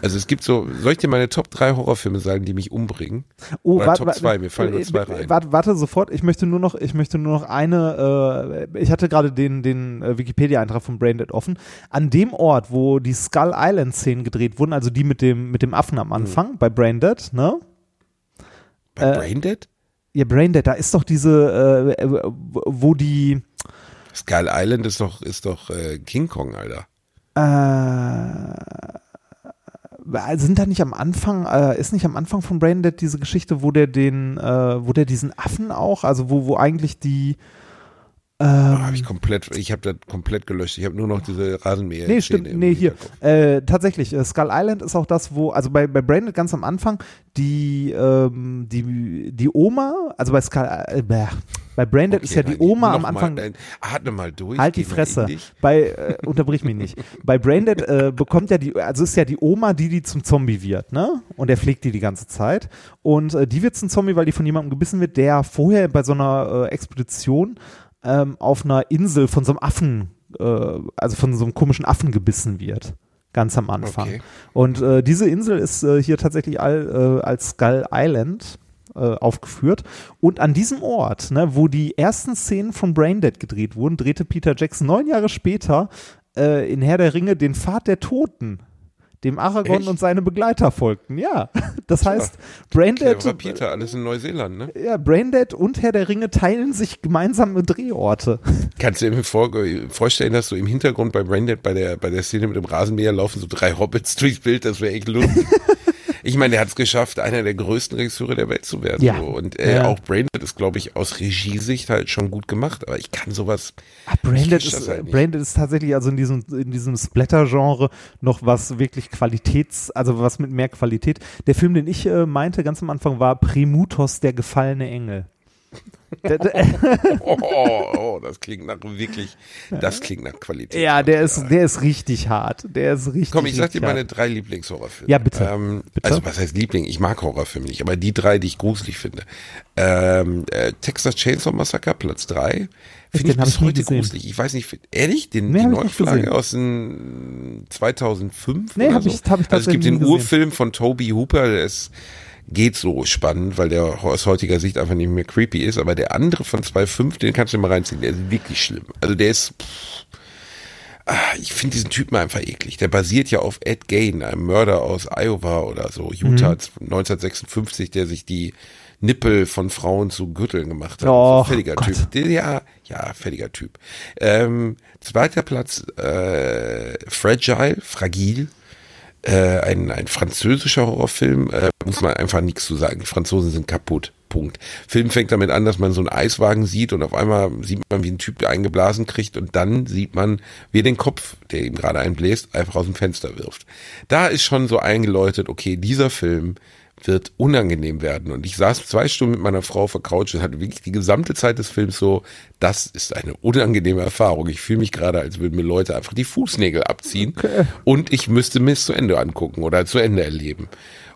Also es gibt so, soll ich dir meine Top 3 Horrorfilme sagen, die mich umbringen? Oh, Oder warte, Top warte, 2, mir fallen nur äh, zwei rein. Warte, warte sofort, ich möchte nur noch, ich möchte nur noch eine, äh, ich hatte gerade den, den äh, Wikipedia-Eintrag von Braindead offen. An dem Ort, wo die Skull Island-Szenen gedreht wurden, also die mit dem, mit dem Affen am Anfang, bei Braindead, ne? Bei äh, Braindead? Ja, Braindead, da ist doch diese, äh, äh, wo die, Skull Island ist doch, ist doch äh, King Kong, Alter. äh, sind da nicht am Anfang, äh, ist nicht am Anfang von Braindead diese Geschichte, wo der den, äh, wo der diesen Affen auch, also wo, wo eigentlich die, Oh, ähm, habe ich komplett, ich habe das komplett gelöscht. Ich habe nur noch diese Rasenmäher. Nee, stimmt. Nee, hier. Äh, tatsächlich, äh, Skull Island ist auch das, wo, also bei, bei Branded ganz am Anfang, die, ähm, die, die Oma, also bei Skull, äh, bei Branded ist ja die Oma am Anfang. Mal, atme mal durch. Halt die Fresse. Bei, äh, unterbrich mich nicht. (laughs) Bei Braindead äh, bekommt ja die, also ist ja die Oma, die die zum Zombie wird, ne? Und er pflegt die die ganze Zeit. Und äh, die wird zum Zombie, weil die von jemandem gebissen wird, der vorher bei so einer äh, Expedition ähm, auf einer Insel von so einem Affen, äh, also von so einem komischen Affen gebissen wird. Ganz am Anfang. Okay. Und äh, diese Insel ist äh, hier tatsächlich all, äh, als Skull Island äh, aufgeführt. Und an diesem Ort, ne, wo die ersten Szenen von Braindead gedreht wurden, drehte Peter Jackson neun Jahre später äh, in Herr der Ringe den Pfad der Toten, dem Aragorn Echt? und seine Begleiter folgten. Ja, (laughs) das heißt, Braindead, Cleverer Peter, alles in Neuseeland, ne? ja, Braindead und Herr der Ringe teilen sich gemeinsame Drehorte. (laughs) Kannst du dir vor, vorstellen, dass so im Hintergrund bei Branded, bei der, bei der Szene mit dem Rasenmäher laufen so drei Hobbits durchs Bild, das wäre echt lustig. (laughs) Ich meine, der hat es geschafft, einer der größten Regisseure der Welt zu werden. Ja. So. Und äh, Ja. auch Branded ist, glaube ich, aus Regiesicht halt schon gut gemacht. Aber ich kann sowas. Ah, Branded, ist, halt. Branded ist tatsächlich also in diesem, in diesem Splatter-Genre noch was wirklich Qualitäts-, also was mit mehr Qualität. Der Film, den ich äh, meinte ganz am Anfang, war Primutos, der gefallene Engel. (laughs) Oh, oh, oh, das klingt nach wirklich, das klingt nach Qualität. ja, der ist, der ist richtig hart. Der ist richtig. Komm, ich sag dir meine drei Lieblingshorrorfilme. Ja, bitte. Ähm, Bitte? Also was heißt Liebling? Ich mag Horrorfilme nicht, aber die drei, die ich gruselig finde. Ähm, äh, Texas Chainsaw Massacre, Platz drei. Den Finde ich bis heute gruselig. Ich weiß nicht, ehrlich, den, Nee, die Neuauflage aus den 2005 Nee, oder hab so? ich- hab ich also es gibt den gesehen. Urfilm von Toby Hooper, der ist geht so spannend, weil der aus heutiger Sicht einfach nicht mehr creepy ist, aber der andere von 2.5, den kannst du mal reinziehen, der ist wirklich schlimm. Also der ist, pff, ah, ich finde diesen Typen einfach eklig. Der basiert ja auf Ed Gain, einem Mörder aus Iowa oder so, Utah 1956, der sich die Nippel von Frauen zu Gürteln gemacht hat. Och, so fälliger Gott. Typ. Der, ja, ja, fälliger Typ. Ähm, zweiter Platz, äh, Fragile, Fragil, äh, ein, ein französischer Horrorfilm, äh, muss man einfach nichts zu sagen. Die Franzosen sind kaputt. Punkt. Film fängt damit an, dass man so einen Eiswagen sieht und auf einmal sieht man, wie ein Typ eingeblasen kriegt und dann sieht man, wie er den Kopf, der ihm gerade einbläst, einfach aus dem Fenster wirft. Da ist schon so eingeläutet, okay, dieser Film wird unangenehm werden. Und ich saß zwei Stunden mit meiner Frau auf der Couch und hatte wirklich die gesamte Zeit des Films so, das ist eine unangenehme Erfahrung. Ich fühle mich gerade, als würden mir Leute einfach die Fußnägel abziehen und ich müsste mir es zu Ende angucken oder zu Ende erleben.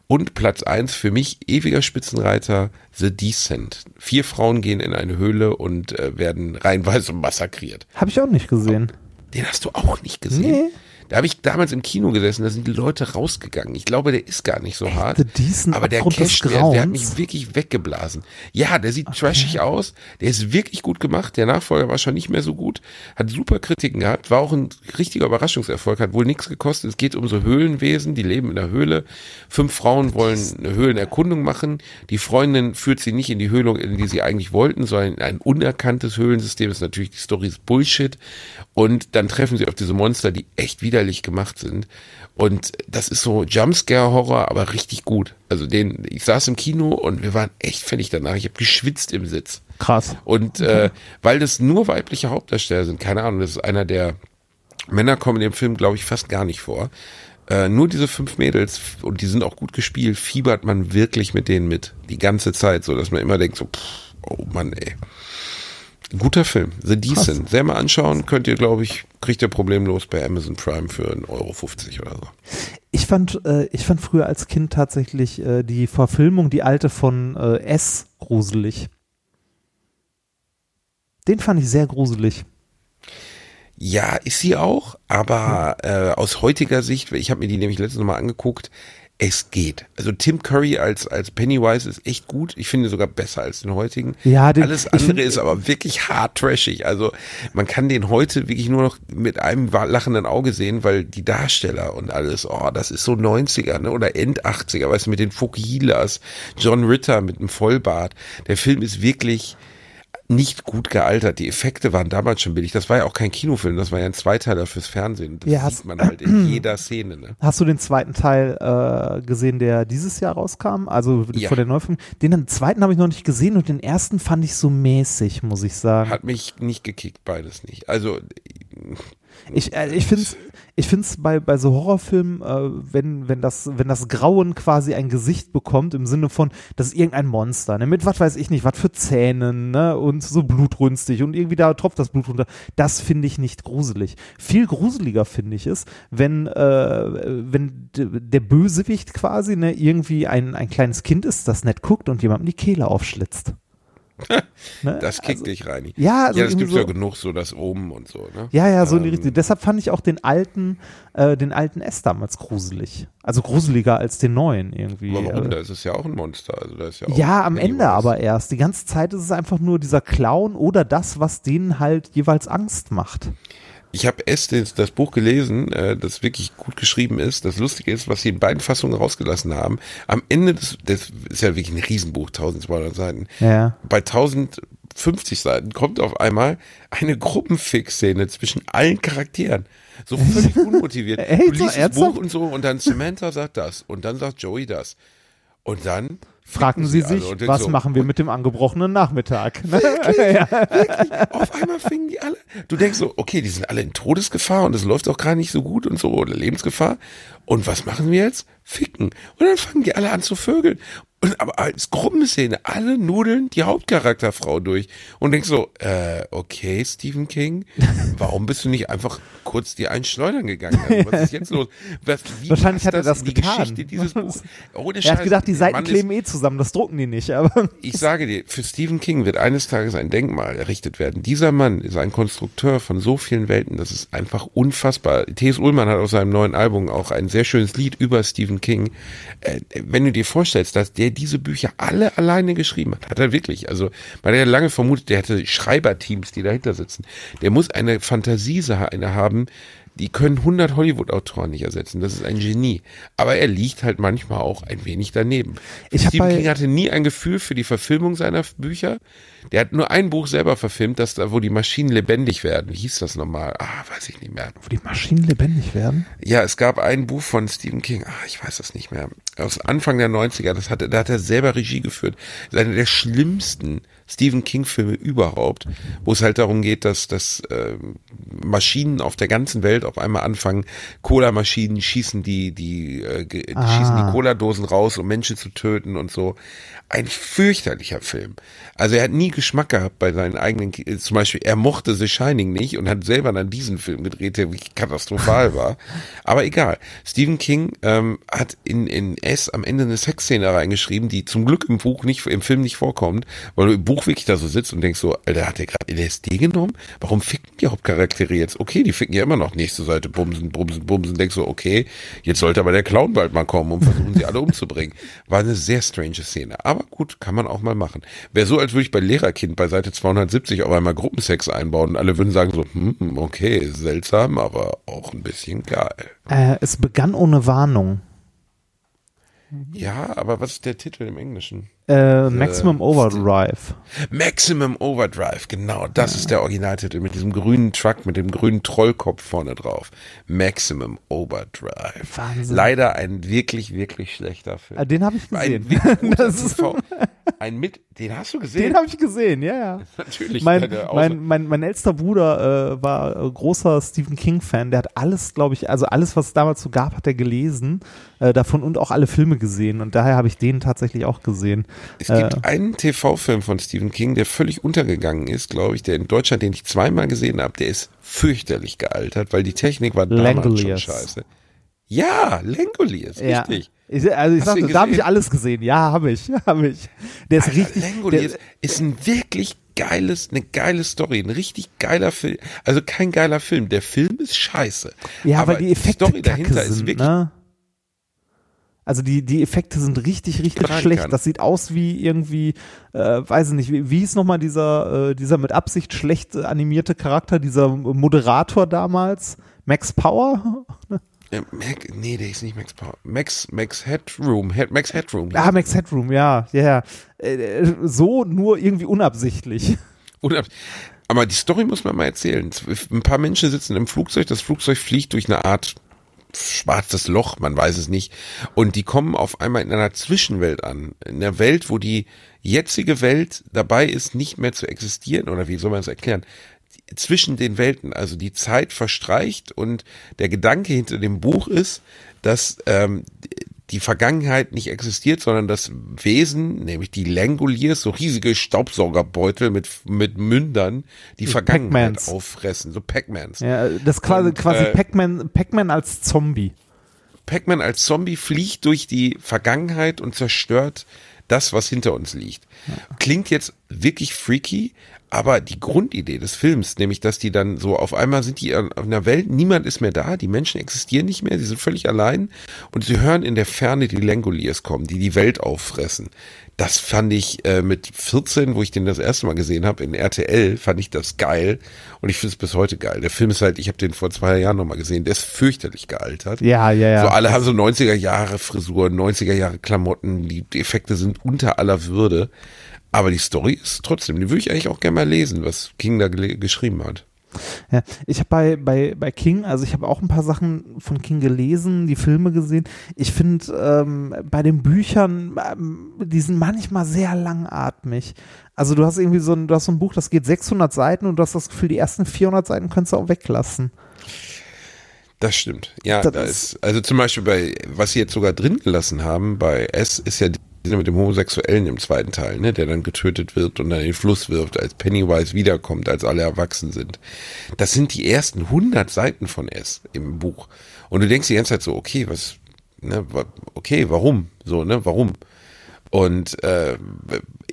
Und Platz eins für mich, ewiger Spitzenreiter, The Descent. Vier Frauen gehen in eine Höhle und äh, werden reihenweise (laughs) massakriert. Habe ich auch nicht gesehen. Den hast du auch nicht gesehen? Nee. Da habe ich damals im Kino gesessen, da sind die Leute rausgegangen. Ich glaube, der ist gar nicht so hart. The Decent aber der Cash, der, der hat mich wirklich weggeblasen. Ja, der sieht trashig aus. Der ist wirklich gut gemacht. Der Nachfolger war schon nicht mehr so gut. Hat super Kritiken gehabt. War auch ein richtiger Überraschungserfolg. Hat wohl nichts gekostet. Es geht um so Höhlenwesen. Die leben in der Höhle. Fünf Frauen wollen eine Höhlenerkundung machen. Die Freundin führt sie nicht in die Höhlung, in die sie eigentlich wollten, sondern in ein unerkanntes Höhlensystem. Das ist natürlich, die Story ist Bullshit. Und dann treffen sie auf diese Monster, die echt widerlich gemacht sind. Und das ist so Jumpscare-Horror, aber richtig gut. Also den, ich saß im Kino und wir waren echt fertig danach. Ich habe geschwitzt im Sitz. Krass. Und äh, weil das nur weibliche Hauptdarsteller sind, keine Ahnung, das ist einer der Männer kommen in dem Film, glaube ich, fast gar nicht vor. Äh, nur diese fünf Mädels, und die sind auch gut gespielt, fiebert man wirklich mit denen mit. Die ganze Zeit, so dass man immer denkt, so, pff, oh Mann, ey. Guter Film, The Decent. Sehr mal anschauen, könnt ihr, glaube ich, kriegt ihr problemlos bei Amazon Prime für 1,50 Euro oder so. Ich fand, äh, ich fand früher als Kind tatsächlich äh, die Verfilmung, die alte von äh, S, gruselig. Den fand ich sehr gruselig. Ja, ist sie auch, aber äh, aus heutiger Sicht, ich habe mir die nämlich letztes Mal angeguckt, es geht. Also Tim Curry als, als Pennywise ist echt gut. Ich finde sogar besser als den heutigen. Ja, den- Alles andere ist aber wirklich hart trashig. Also man kann den heute wirklich nur noch mit einem lachenden Auge sehen, weil die Darsteller und alles, oh, das ist so 90er, ne? Oder End 80er, weißt du, mit den Fukilas, John Ritter mit einem Vollbart. Der Film ist wirklich nicht gut gealtert. Die Effekte waren damals schon billig. Das war ja auch kein Kinofilm, das war ja ein Zweiteiler fürs Fernsehen. Das Ja, sieht hast- man halt in (clears throat) jeder Szene. Ne? Hast du den zweiten Teil äh, gesehen, der dieses Jahr rauskam? Also Ja. vor der Neufilm? Den, den zweiten habe ich noch nicht gesehen und den ersten fand ich so mäßig, muss ich sagen. Hat mich nicht gekickt, beides nicht. Also Ich, äh, ich finde es ich find's bei, bei so Horrorfilmen, äh, wenn, wenn, das, wenn das Grauen quasi ein Gesicht bekommt, im Sinne von, das ist irgendein Monster, ne? mit was weiß ich nicht, was für Zähnen ne? und so blutrünstig und irgendwie da tropft das Blut runter, das finde ich nicht gruselig. Viel gruseliger finde ich es, wenn, äh, wenn der Bösewicht quasi ne, irgendwie ein, ein kleines Kind ist, das nett guckt und jemandem die Kehle aufschlitzt. Ne? (laughs) das kickt Also- dich rein. Ja, also ja, das gibt so- ja genug, so das oben und so. Ne? Ja, ja, so in die Ähm, Richtung. Deshalb fand ich auch den alten, äh, den alten S damals gruselig. Also gruseliger als den neuen irgendwie. Aber warum? Äh, Da ist es ja auch ein Monster. Also da ist ja, auch ja, am Ende aber erst. Die ganze Zeit ist es einfach nur dieser Clown oder das, was denen halt jeweils Angst macht. Ich habe erst das, das Buch gelesen, äh, das wirklich gut geschrieben ist. Das Lustige ist, was sie in beiden Fassungen rausgelassen haben. Am Ende des, das ist ja wirklich ein Riesenbuch, 1200 Seiten. Ja. Bei 1050 Seiten kommt auf einmal eine Gruppenfix-Szene zwischen allen Charakteren. So völlig (laughs) unmotiviert. Ey, du so liest das? Buch und so und dann Samantha sagt das und dann sagt Joey das. Und dann Ficken sie sich, was so, machen wir mit dem angebrochenen Nachmittag? (laughs) Ne? Auf einmal fingen die alle. Du denkst so, okay, die sind alle in Todesgefahr und es läuft auch gar nicht so gut und so oder Lebensgefahr. Und was machen wir jetzt? Ficken. Und dann fangen die alle an zu vögeln. Und aber als Gruppenszene, alle nudeln die Hauptcharakterfrau durch und denkst so, äh, okay, Stephen King, (laughs) warum bist du nicht einfach kurz die einschleudern gegangen? Also, was ist jetzt los? Was, (laughs) Wahrscheinlich hat er das die getan. Geschichte dieses (laughs) Buch? Ohne Er hat gedacht, die Seiten Mann ist- kleben eh zusammen, das drucken die nicht. Aber ich sage dir, für Stephen King wird eines Tages ein Denkmal errichtet werden. Dieser Mann ist ein Konstrukteur von so vielen Welten, das ist einfach unfassbar. T.S. Ullmann hat auf seinem neuen Album auch ein sehr schönes Lied über Stephen King. Äh, wenn du dir vorstellst, dass der diese Bücher alle alleine geschrieben hat, hat er wirklich. Also man hat ja lange vermutet, der hätte Schreiberteams, die dahinter sitzen. Der muss eine Fantasie eine haben, die können 100 Hollywood-Autoren nicht ersetzen. Das ist ein Genie. Aber er liegt halt manchmal auch ein wenig daneben. Ich Stephen King hatte nie ein Gefühl für die Verfilmung seiner Bücher. Der hat nur ein Buch selber verfilmt, das da, wo die Maschinen lebendig werden. Wie hieß das nochmal? Ah, weiß ich nicht mehr. wo die Maschinen lebendig werden? Ja, es gab ein Buch von Stephen King, ah, ich weiß das nicht mehr, aus Anfang der 90er, das hatte, da hat er selber Regie geführt. Das ist eine der schlimmsten Stephen King-Filme überhaupt, wo es halt darum geht, dass, dass äh, Maschinen auf der ganzen Welt auf einmal anfangen, Cola-Maschinen schießen die, die, äh, ge- Ah. schießen die Cola-Dosen raus, um Menschen zu töten und so. Ein fürchterlicher Film. Also er hat nie Geschmack gehabt bei seinen eigenen, äh, zum Beispiel, er mochte The Shining nicht und hat selber dann diesen Film gedreht, der wirklich katastrophal war. Aber egal. Stephen King ähm, hat in, in S am Ende eine Sexszene reingeschrieben, die zum Glück im Buch nicht, im Film nicht vorkommt, weil du im Buch wirklich da so sitzt und denkst so, Alter, hat der gerade LSD genommen? Warum ficken die Hauptcharaktere jetzt? Okay, die ficken ja immer noch nächste Seite, bumsen, bumsen, bumsen, denkst so, okay, jetzt sollte aber der Clown bald mal kommen und versuchen sie alle umzubringen. War eine sehr strange Szene. Aber gut, kann man auch mal machen. Wäre so, als würde ich bei Lehrerkind bei Seite 270 auf einmal Gruppensex einbauen und alle würden sagen so, hm, okay, seltsam, aber auch ein bisschen geil. Äh, es begann ohne Warnung. Ja, aber was ist der Titel im Englischen? Äh, Maximum Overdrive. Maximum Overdrive, genau, das ist der Originaltitel mit diesem grünen Truck, mit dem grünen Trollkopf vorne drauf. Maximum Overdrive. Wahnsinn. Leider ein wirklich, wirklich schlechter Film. Ah, den habe ich Ein gesehen. (laughs) TV. Ein mit, den hast du gesehen? Den habe ich gesehen, ja, ja. (laughs) Natürlich. Mein, mein, mein, mein ältester Bruder äh, war äh, großer Stephen King-Fan. Der hat alles, glaube ich, also alles, was es damals so gab, hat er gelesen äh, davon und auch alle Filme gesehen. Und daher habe ich den tatsächlich auch gesehen. Es Äh, gibt einen TV-Film von Stephen King, der völlig untergegangen ist, glaube ich, der in Deutschland, den ich zweimal gesehen habe, der ist fürchterlich gealtert, weil die Technik war damals schon Langoliers. scheiße. Ja, Langoliers, ja. richtig. Ich, also ich Hast sagte, da habe ich alles gesehen. Ja, habe ich, (laughs) habe ich. Der ist Alter, richtig. Langoliers Der, ist ein wirklich geiles, eine geile Story, ein richtig geiler Film. Also kein geiler Film. Der Film ist scheiße. ja, aber die Effekte Story dahinter kacke ist sind, wirklich ne? Also die, die Effekte sind richtig, richtig schlecht. kann. Das sieht aus wie irgendwie, äh, weiß ich nicht, wie, wie ist nochmal dieser, äh, dieser mit Absicht schlecht äh, animierte Charakter, dieser Moderator damals? Max Power? Ja, Mac, nee, der ist nicht Max Power. Max, Max Headroom, Head, Max Headroom. Ah, Max Headroom, ja, ja. Äh, äh, so nur irgendwie unabsichtlich. Unab- Aber die Story muss man mal erzählen. Ein paar Menschen sitzen im Flugzeug, das Flugzeug fliegt durch eine Art schwarzes Loch, man weiß es nicht. Und die kommen auf einmal in einer Zwischenwelt an. In einer Welt, wo die jetzige Welt dabei ist, nicht mehr zu existieren. Oder wie soll man es erklären? Zwischen den Welten, also die Zeit verstreicht und der Gedanke hinter dem Buch ist, dass ähm, die Vergangenheit nicht existiert, sondern das Wesen, nämlich die Langoliers, so riesige Staubsaugerbeutel mit, mit Mündern, die Vergangenheit auffressen, so Pac-Mans. Ja, das quasi, Und, quasi äh, Pac-Man, Pac-Man als Zombie. Pac-Man als Zombie fliegt durch die Vergangenheit und zerstört das, was hinter uns liegt. Klingt jetzt wirklich freaky, aber die Grundidee des Films, nämlich, dass die dann so auf einmal sind die auf einer Welt, niemand ist mehr da, die Menschen existieren nicht mehr, sie sind völlig allein und sie hören in der Ferne die Langoliers kommen, die die Welt auffressen. Das fand ich äh, mit 14, wo ich den das erste Mal gesehen habe, in RTL, fand ich das geil und ich finde es bis heute geil. Der Film ist halt, ich habe den vor zwei Jahren nochmal gesehen, der ist fürchterlich gealtert. Ja, ja, ja. So alle haben so 90er Jahre Frisuren, 90er Jahre Klamotten, die, die Effekte sind unter aller Würde. Aber die Story ist trotzdem, die würde ich eigentlich auch gerne mal lesen, was King da geschrieben hat. Ja, ich habe bei, bei, bei King, also ich habe auch ein paar Sachen von King gelesen, die Filme gesehen. Ich finde ähm, bei den Büchern, ähm, die sind manchmal sehr langatmig. Also du hast irgendwie so ein, du hast so ein Buch, das geht 600 Seiten und du hast das Gefühl, die ersten 400 Seiten könntest du auch weglassen. Das stimmt. Ja, Das da ist- ist, also zum Beispiel bei, was sie jetzt sogar drin gelassen haben, bei S ist ja die mit dem Homosexuellen im zweiten Teil, ne, der dann getötet wird und dann in den Fluss wirft, als Pennywise wiederkommt, als alle erwachsen sind. Das sind die ersten 100 Seiten von S im Buch. Und du denkst die ganze Zeit so, okay, was, ne, okay, warum? So, ne, warum? Und äh,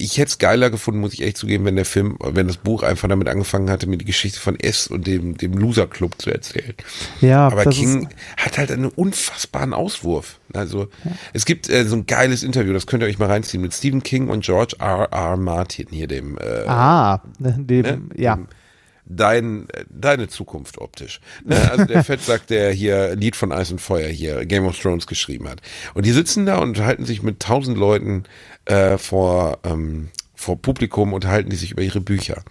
ich hätte es geiler gefunden, muss ich echt zugeben, wenn der Film, wenn das Buch einfach damit angefangen hatte, mir die Geschichte von S und dem, dem Loser Club zu erzählen. Ja, Aber King hat halt einen unfassbaren Auswurf. Also es gibt äh, so ein geiles Interview, das könnt ihr euch mal reinziehen, mit Stephen King und George R. R. Martin hier, dem äh, ah, dem, ne, ja. dem Dein, deine Zukunft optisch. Ne? Also der (laughs) Fettsack, der hier Lied von Eis und Feuer hier Game of Thrones geschrieben hat. Und die sitzen da und unterhalten sich mit tausend Leuten äh, vor, ähm, vor Publikum, unterhalten die sich über ihre Bücher.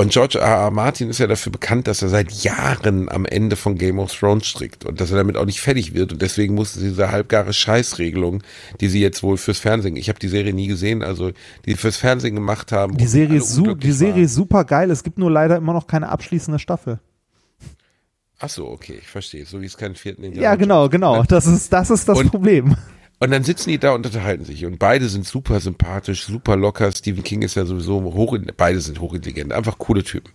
Und George R. R. Martin ist ja dafür bekannt, dass er seit Jahren am Ende von Game of Thrones strickt und dass er damit auch nicht fertig wird. Und deswegen musste diese halbgare Scheißregelung, die sie jetzt wohl fürs Fernsehen, ich habe die Serie nie gesehen, also die fürs Fernsehen gemacht haben. Die Serie, ist su die Serie ist super geil. Es gibt nur leider immer noch keine abschließende Staffel. Ach so, okay, ich verstehe. So wie es keinen vierten Indiana Ja, genau, genau. (laughs) Das ist, das ist das Und- Problem. Und dann sitzen die da und unterhalten sich. Und beide sind super sympathisch, super locker. Stephen King ist ja sowieso hoch, beide sind hochintelligent, einfach coole Typen.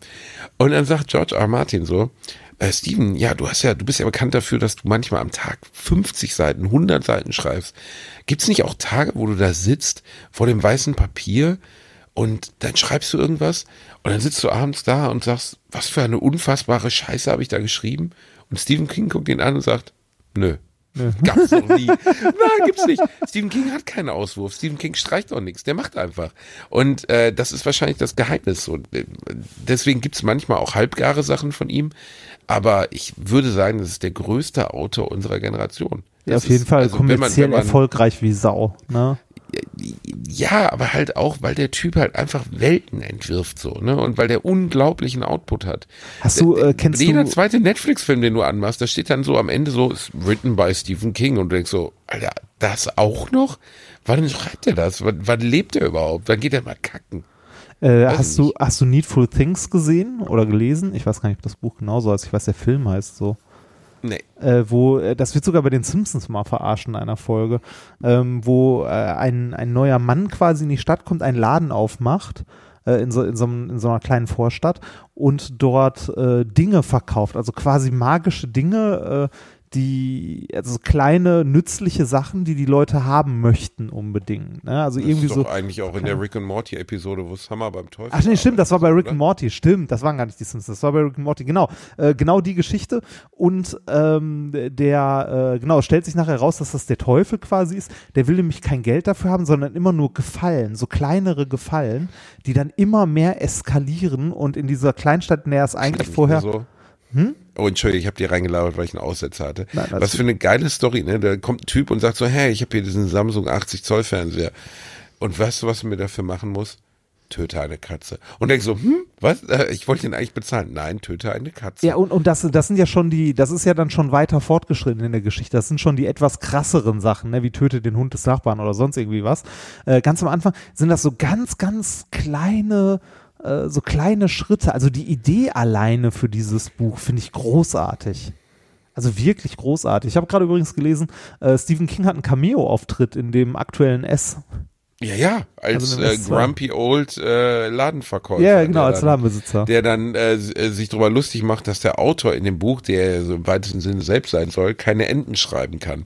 Und dann sagt George R. Martin so, äh, Steven, ja, du hast ja, du bist ja bekannt dafür, dass du manchmal am Tag 50 Seiten, 100 Seiten schreibst. Gibt's nicht auch Tage, wo du da sitzt vor dem weißen Papier und dann schreibst du irgendwas und dann sitzt du abends da und sagst, was für eine unfassbare Scheiße habe ich da geschrieben? Und Stephen King guckt ihn an und sagt, nö. (laughs) Gab's noch nie. Nein, gibt's nicht. Stephen King hat keinen Auswurf. Stephen King streicht auch nichts. Der macht einfach. Und äh, das ist wahrscheinlich das Geheimnis. So. Äh, Deswegen gibt's manchmal auch halbgare Sachen von ihm. Aber ich würde sagen, das ist der größte Autor unserer Generation. Ja, auf jeden ist- Fall also wenn man- kommerziell wenn man- erfolgreich wie Sau. Ne? Ja, aber halt auch, weil der Typ halt einfach Welten entwirft so, ne? Und weil der unglaublichen Output hat. Hast du, äh, kennst Jeder du- zweite Netflix-Film, den du anmachst, da steht dann so am Ende so, ist written by Stephen King und du denkst so, Alter, das auch noch? Wann schreibt er das? Wann, wann lebt er überhaupt? Wann geht er mal kacken? Äh, hast du, nicht. hast du Needful Things gesehen oder gelesen? Ich weiß gar nicht, ob das Buch genauso heißt. Ich weiß, der Film heißt so. Nee. äh, wo, äh, das wird sogar bei den Simpsons mal verarscht in einer Folge, ähm, wo äh, ein, ein neuer Mann quasi in die Stadt kommt, einen Laden aufmacht, äh, in, so, in, so, in so einer kleinen Vorstadt und dort äh, Dinge verkauft, also quasi magische Dinge, die, also so kleine, nützliche Sachen, die die Leute haben möchten unbedingt. Ne? Also Das irgendwie ist so. doch eigentlich auch in der Rick and Morty Episode, wo es Hammer beim Teufel Ach nee, stimmt, das war bei Rick oder? and Morty, stimmt, das waren gar nicht die Simpsons, das war bei Rick and Morty, genau, äh, genau die Geschichte und ähm, der, äh, genau, es stellt sich nachher raus, dass das der Teufel quasi ist, der will nämlich kein Geld dafür haben, sondern immer nur Gefallen, so kleinere Gefallen, die dann immer mehr eskalieren und in dieser Kleinstadt, in der es eigentlich vorher, So. Oh, Entschuldigung, ich habe dir reingelabert, weil ich einen Aussetzer hatte. Hm? Nein, Was für eine geile Story, ne? Da kommt ein Typ und sagt so, hey, ich habe hier diesen Samsung 80 Zoll Fernseher. Und weißt du, was du mir dafür machen musst? Töte eine Katze. Und denkst so, hm, was? Äh, Ich wollte ihn eigentlich bezahlen. Nein, töte eine Katze. Ja, und, und das, das sind ja schon die, das ist ja dann schon weiter fortgeschritten in der Geschichte. Das sind schon die etwas krasseren Sachen, ne, wie töte den Hund des Nachbarn oder sonst irgendwie was. Äh, ganz am Anfang sind das so ganz, ganz kleine, äh, so kleine Schritte. Also die Idee alleine für dieses Buch finde ich großartig. Also wirklich großartig. Ich habe gerade übrigens gelesen, äh, Stephen King hat einen Cameo-Auftritt in dem aktuellen S. Ja, ja, als Also äh, grumpy old äh, Ladenverkäufer. Ja, genau, als dann- Ladenbesitzer. Der dann äh, äh, sich darüber lustig macht, dass der Autor in dem Buch, der so im weitesten Sinne selbst sein soll, keine Enden schreiben kann.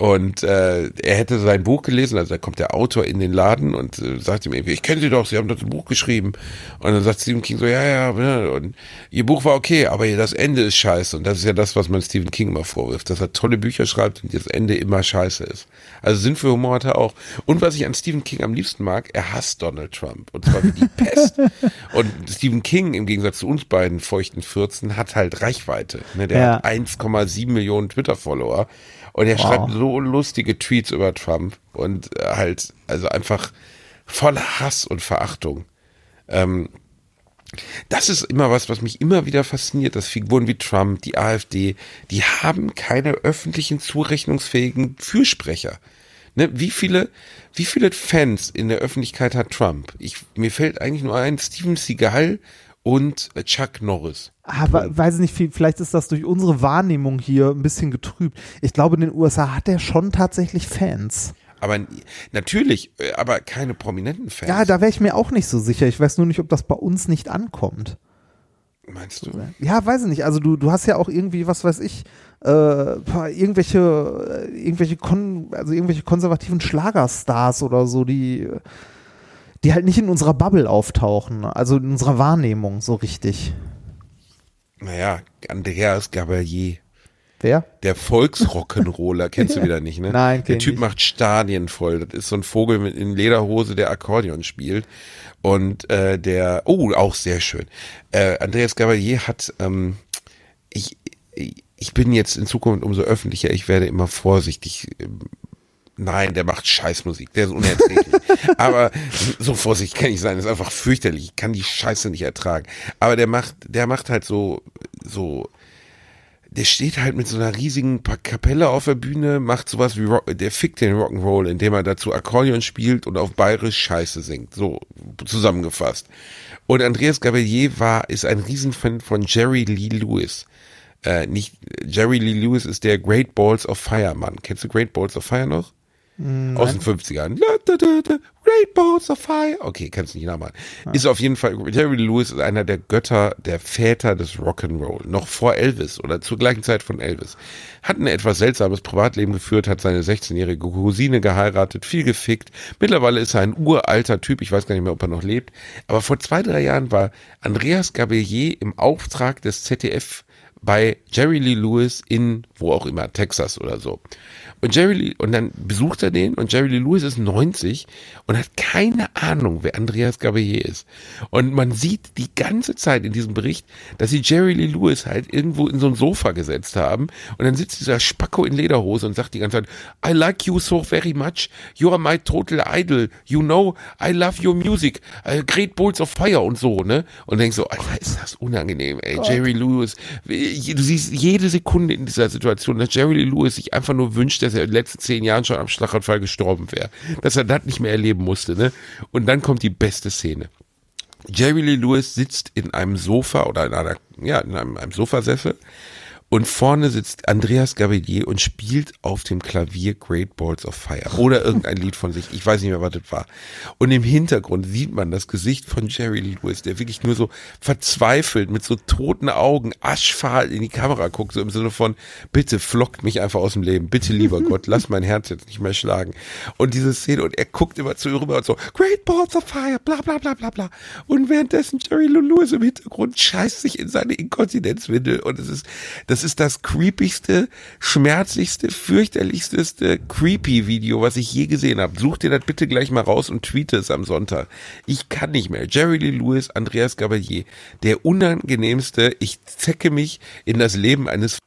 Und äh, er hätte sein Buch gelesen, also da kommt der Autor in den Laden und äh, sagt ihm irgendwie, ich kenne Sie doch, Sie haben doch ein Buch geschrieben. Und dann sagt Stephen King so, ja, ja, ne, und Ihr Buch war okay, aber das Ende ist scheiße. Und das ist ja das, was man Stephen King immer vorwirft, dass er tolle Bücher schreibt und das Ende immer scheiße ist. Also Sinn für Humor hat er auch. Und was ich an Stephen King am liebsten mag, er hasst Donald Trump. Und zwar wie die (laughs) Pest. Und Stephen King, im Gegensatz zu uns beiden feuchten Fürzen, hat halt Reichweite. Ne? Der Ja. hat 1,7 Millionen Twitter-Follower. Und er Wow. schreibt so lustige Tweets über Trump und äh, halt, also einfach voller Hass und Verachtung. Ähm, das ist immer was, was mich immer wieder fasziniert, dass Figuren wie Trump, die AfD, die haben keine öffentlichen zurechnungsfähigen Fürsprecher. Ne, wie viele, wie viele Fans in der Öffentlichkeit hat Trump? Ich, mir fällt eigentlich nur ein, Steven Seagal und äh, Chuck Norris. Aber weiß ich nicht, viel- vielleicht ist das durch unsere Wahrnehmung hier ein bisschen getrübt. Ich glaube, in den USA hat er schon tatsächlich Fans. Aber natürlich, äh, aber keine prominenten Fans. Ja, da wäre ich mir auch nicht so sicher. Ich weiß nur nicht, ob das bei uns nicht ankommt. meinst du? Ja, weiß ich nicht. Also du, du hast ja auch irgendwie, was weiß ich, äh, irgendwelche, äh, irgendwelche, kon also irgendwelche konservativen Schlagerstars oder so, die, die halt nicht in unserer Bubble auftauchen, also in unserer Wahrnehmung so richtig. Naja, Andreas Gabalier. Wer? Der Volksrock'n'Roller, (laughs) kennst du wieder nicht, ne? Nein, Der Typ ich. macht Stadien voll. Das ist so ein Vogel mit in Lederhose, der Akkordeon spielt. Und äh, der, oh, auch sehr schön. Äh, Andreas Gabalier hat, ähm, ich, ich bin jetzt in Zukunft umso öffentlicher, ich werde immer vorsichtig ähm, Nein, der macht Scheißmusik, der ist unerträglich. (laughs) Aber so vorsichtig kann ich sein, das ist einfach fürchterlich. Ich kann die Scheiße nicht ertragen. Aber der macht, der macht halt so, so, der steht halt mit so einer riesigen Kapelle auf der Bühne, macht sowas wie Rock, der fickt den Rock'n'Roll, indem er dazu Akkordeon spielt und auf bayerisch Scheiße singt. So zusammengefasst. Und Andreas Gabalier war, ist ein Riesenfan von Jerry Lee Lewis. Äh, nicht, Jerry Lee Lewis ist der Great Balls of Fire Mann. Kennst du Great Balls of Fire noch? Aus den 50ern. La, da, da, da, Great Balls of Fire. Okay, kannst nicht nachmachen. Ist auf jeden Fall, Jerry Lee Lewis ist einer der Götter, der Väter des Rock'n'Roll. Noch vor Elvis oder zur gleichen Zeit von Elvis. Hat ein etwas seltsames Privatleben geführt, hat seine 16-jährige Cousine geheiratet, viel gefickt. Mittlerweile ist er ein uralter Typ. Ich weiß gar nicht mehr, ob er noch lebt. Aber vor zwei, drei Jahren war Andreas Gabelier im Auftrag des ZDF bei Jerry Lee Lewis in, wo auch immer, Texas oder so. Und Jerry Lee, und dann besucht er den und Jerry Lee Lewis ist 90 und hat keine Ahnung, wer Andreas Gabalier ist. Und man sieht die ganze Zeit in diesem Bericht, dass sie Jerry Lee Lewis halt irgendwo in so ein Sofa gesetzt haben. Und dann sitzt dieser Spacko in Lederhose und sagt die ganze Zeit, I like you so very much, you are my total idol, you know, I love your music, uh, great balls of fire. Und so, ne? Und denkst so, Alter, ist das unangenehm, ey, Jerry Lewis, du siehst jede Sekunde in dieser Situation, dass Jerry Lee Lewis sich einfach nur wünscht, dass er in den letzten zehn Jahren schon am Schlaganfall gestorben wäre. Dass er das nicht mehr erleben musste, ne? Und dann kommt die beste Szene. Jerry Lee Lewis sitzt in einem Sofa oder in einer, ja, in einem, einem Sofasessel und vorne sitzt Andreas Gabelier und spielt auf dem Klavier Great Balls of Fire oder irgendein Lied von sich. Ich weiß nicht mehr, was das war. Und im Hintergrund sieht man das Gesicht von Jerry Lewis, der wirklich nur so verzweifelt mit so toten Augen, aschfahl in die Kamera guckt, so im Sinne von, bitte flockt mich einfach aus dem Leben. Bitte, lieber Gott, lass mein Herz jetzt nicht mehr schlagen. Und diese Szene, und er guckt immer zu ihr rüber und so, Great Balls of Fire, bla, bla, bla, bla, bla. Und währenddessen Jerry Lewis im Hintergrund scheißt sich in seine Inkontinenzwindel und es ist, das ist das creepigste, schmerzlichste, fürchterlichste Creepy-Video, was ich je gesehen habe. Such dir das bitte gleich mal raus und tweete es am Sonntag. Ich kann nicht mehr. Jerry Lee Lewis, Andreas Gabalier, der unangenehmste, ich zecke mich in das Leben eines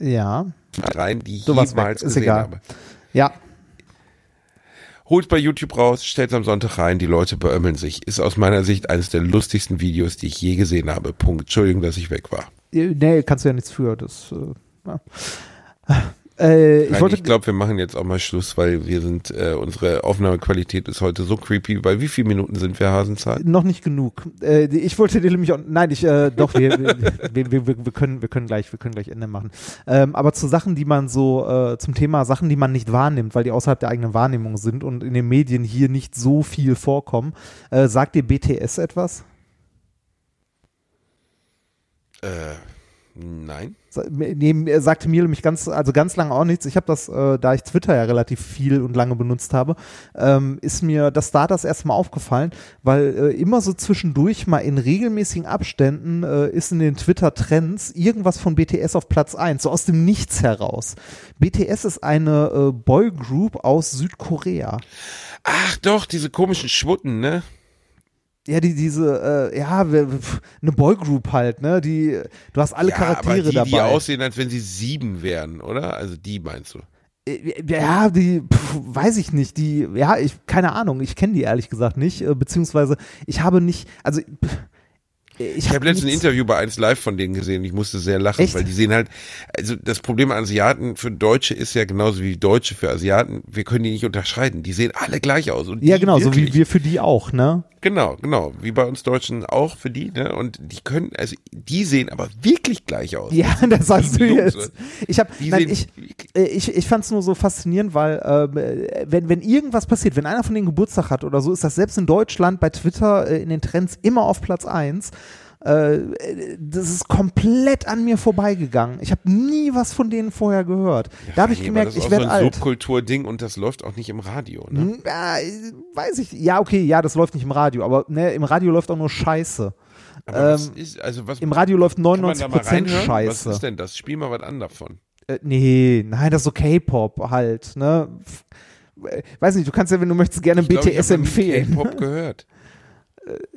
Ja, rein, die ich weg, jemals ist gesehen egal. habe. Ja, Holt bei YouTube raus, stellt am Sonntag rein, die Leute beömmeln sich. Ist aus meiner Sicht eines der lustigsten Videos, die ich je gesehen habe. Punkt. Entschuldigung, dass ich weg war. Äh, nee, kannst du ja nichts für. Das, äh, ja. Äh, ich ich glaube, wir machen jetzt auch mal Schluss, weil wir sind, äh, unsere Aufnahmequalität ist heute so creepy. Bei wie vielen Minuten sind wir, Hasenzahl? noch nicht genug. Äh, ich wollte dir nämlich auch, nein, ich, äh, doch, wir, wir, wir, wir, können, wir können gleich, wir können gleich Ende machen. Ähm, aber zu Sachen, die man so, äh, zum Thema Sachen, die man nicht wahrnimmt, weil die außerhalb der eigenen Wahrnehmung sind und in den Medien hier nicht so viel vorkommen. Äh, sagt dir BTS etwas? Nein. Er sagte mir nämlich ganz, also ganz lange auch nichts. Ich habe das, äh, da ich Twitter ja relativ viel und lange benutzt habe, ähm, ist mir das da das erste Mal aufgefallen, weil äh, immer so zwischendurch mal in regelmäßigen Abständen äh, ist in den Twitter-Trends irgendwas von BTS auf Platz 1, so aus dem Nichts heraus. BTS ist eine äh, Boygroup aus Südkorea. Ach doch, diese komischen Schwutten, ne? Ja, die, diese, äh, ja, eine Boygroup halt, ne? Die, du hast alle ja, Charaktere aber die, dabei. die aussehen, als wenn sie sieben wären, oder? Also die meinst du? Äh, Ja, die, pf, weiß ich nicht, die, ja, ich, keine Ahnung, ich kenne die ehrlich gesagt nicht, äh, beziehungsweise ich habe nicht, also pf, ich, Ich habe letztens ein Interview bei 1 Live von denen gesehen und ich musste sehr lachen, Echt? weil die sehen halt, also das Problem an Asiaten für Deutsche ist ja genauso wie Deutsche für Asiaten, wir können die nicht unterscheiden. Die sehen alle gleich aus. Ja, genau, so wie wirklich. wir für die auch, ne? Genau, genau. Wie bei uns Deutschen auch für die, ne? Und die können, also die sehen aber wirklich gleich aus. Ja, das sagst du Die Jungs, jetzt. Ich habe, sehen ich, äh, ich, ich fand es nur so faszinierend, weil ähm, äh, wenn, wenn irgendwas passiert, wenn einer von denen Geburtstag hat oder so, ist das selbst in Deutschland bei Twitter äh, in den Trends immer auf Platz 1. Äh, das ist komplett an mir vorbeigegangen. Ich habe nie was von denen vorher gehört. da habe ich gemerkt, das ist ich auch werde so ein alt. Subkultur-Ding und das läuft auch nicht im Radio, ne? Hm, Ja, äh, weiß ich. Ja, okay, ja, das läuft nicht im Radio, aber ne, im Radio läuft auch nur Scheiße. Ähm, ist, also was Im Radio läuft kann man da mal 99% reinhören? Was Scheiße. ist denn das? Spiel mal was an davon. Äh, nee, nein, das ist so K-Pop halt, ne? Äh, Weiß nicht, du kannst ja, wenn du möchtest, gerne Ich glaub, ich BTS noch nie empfehlen. K-Pop gehört. (laughs)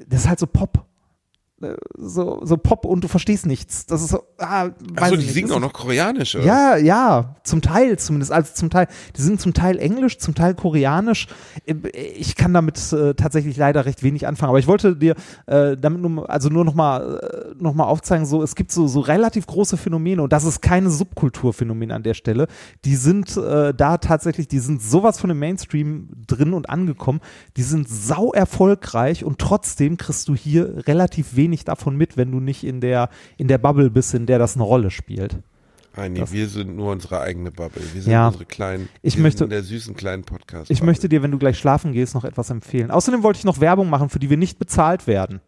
Das ist halt so Pop. Äh, so, so Pop und du verstehst nichts. Das ist so, ah, Achso, die nicht. singen Das auch noch Koreanisch, oder? Ja, ja, zum Teil zumindest. Also zum Teil, die sind zum Teil Englisch, zum Teil Koreanisch. Ich kann damit äh, tatsächlich leider recht wenig anfangen. Aber ich wollte dir äh, damit nur, also nur nochmal äh, noch mal aufzeigen, so es gibt so, so relativ große Phänomene und das ist keine Subkulturphänomen an der Stelle. Die sind äh, da tatsächlich, die sind sowas von dem Mainstream drin und angekommen. Die sind sau erfolgreich und trotzdem kriegst du hier relativ wenig davon mit, wenn du nicht in der in der Bubble bist, in der das eine Rolle spielt. Nein, nee, wir sind nur unsere eigene Bubble. Wir sind Ja. unsere kleinen, Ich möchte- der süßen kleinen Podcast. Ich möchte dir, wenn du gleich schlafen gehst, noch etwas empfehlen. Außerdem wollte ich noch Werbung machen, für die wir nicht bezahlt werden.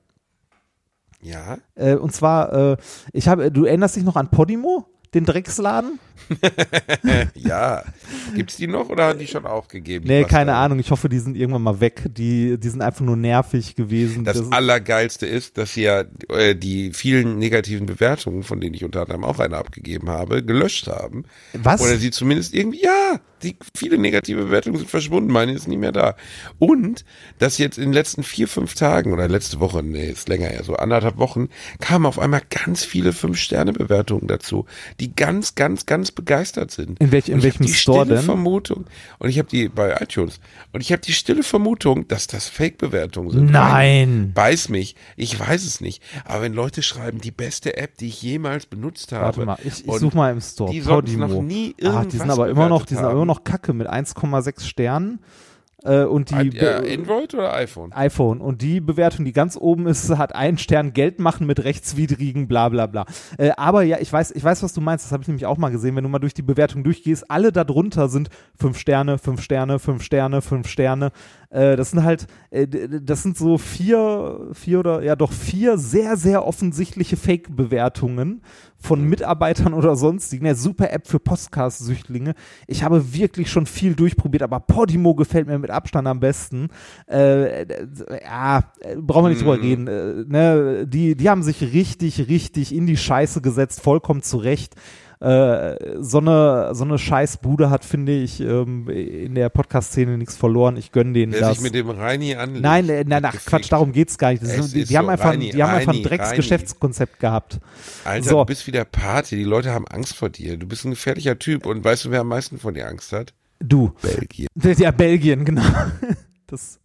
Ja? Äh, und zwar, äh, ich habe, du erinnerst dich noch an Podimo, den Drecksladen? (laughs) ja. Gibt's die noch oder haben die schon aufgegeben? Nee, keine da- Ahnung. Ich hoffe, die sind irgendwann mal weg. Die, die sind einfach nur nervig gewesen. Das, ist- Allergeilste ist, dass sie ja äh, die vielen negativen Bewertungen, von denen ich unter anderem auch eine abgegeben habe, gelöscht haben. Was? Oder sie zumindest irgendwie, ja, die viele negative Bewertungen sind verschwunden, meine ist nicht mehr da. Und dass jetzt in den letzten vier, fünf Tagen oder letzte Woche, nee, ist länger her, so anderthalb Wochen, kamen auf einmal ganz viele Fünf-Sterne-Bewertungen dazu, die ganz, ganz, ganz begeistert sind. In welch- in ich welchem die Store stille denn? Vermutung, und ich habe die bei iTunes, und ich habe die stille Vermutung, dass das Fake-Bewertungen sind. Nein. Beiß mich, ich weiß es nicht. Aber wenn Leute schreiben, die beste App, die ich jemals benutzt habe. Warte mal, ich, ich suche mal im Store. Die sollten noch nie ah, irgendwas die sind aber immer noch, die sind aber immer noch kacke mit 1,6 Sternen. Äh, und die. Äh, Android oder iPhone? iPhone. Und die Bewertung, die ganz oben ist, hat einen Stern Geld machen mit rechtswidrigen bla bla bla. Äh, aber ja, ich weiß, ich weiß, was du meinst. Das habe ich nämlich auch mal gesehen. Wenn du mal durch die Bewertung durchgehst, alle darunter sind fünf Sterne, fünf Sterne, fünf Sterne, fünf Sterne. Äh, das sind halt, äh, das sind so vier, vier oder ja doch vier sehr, sehr offensichtliche Fake-Bewertungen von Mitarbeitern oder sonstigen. Ja, super App für Podcast-Süchtlinge. Ich habe wirklich schon viel durchprobiert, aber Podimo gefällt mir mit Abstand am besten. Äh, äh, ja, äh, brauchen wir nicht drüber Mhm. reden. Äh, ne, die, die haben sich richtig, richtig in die Scheiße gesetzt, vollkommen zurecht. Äh, so eine, so eine Scheißbude hat, finde ich, ähm, in der Podcast-Szene nichts verloren. Ich gönne denen Wer das. sich mit dem Reini anlegt. Nein, äh, nein, ach, gefickt. Quatsch, darum geht's gar nicht. Ist, die, die haben so, einfach, Reini, die haben einfach ein Drecksgeschäftskonzept gehabt. Alter, So. du bist wieder Party. Die Leute haben Angst vor dir. Du bist ein gefährlicher Typ. Und weißt du, wer am meisten vor dir Angst hat? Du. Belgien. (laughs) Ja, Belgien, genau. Das,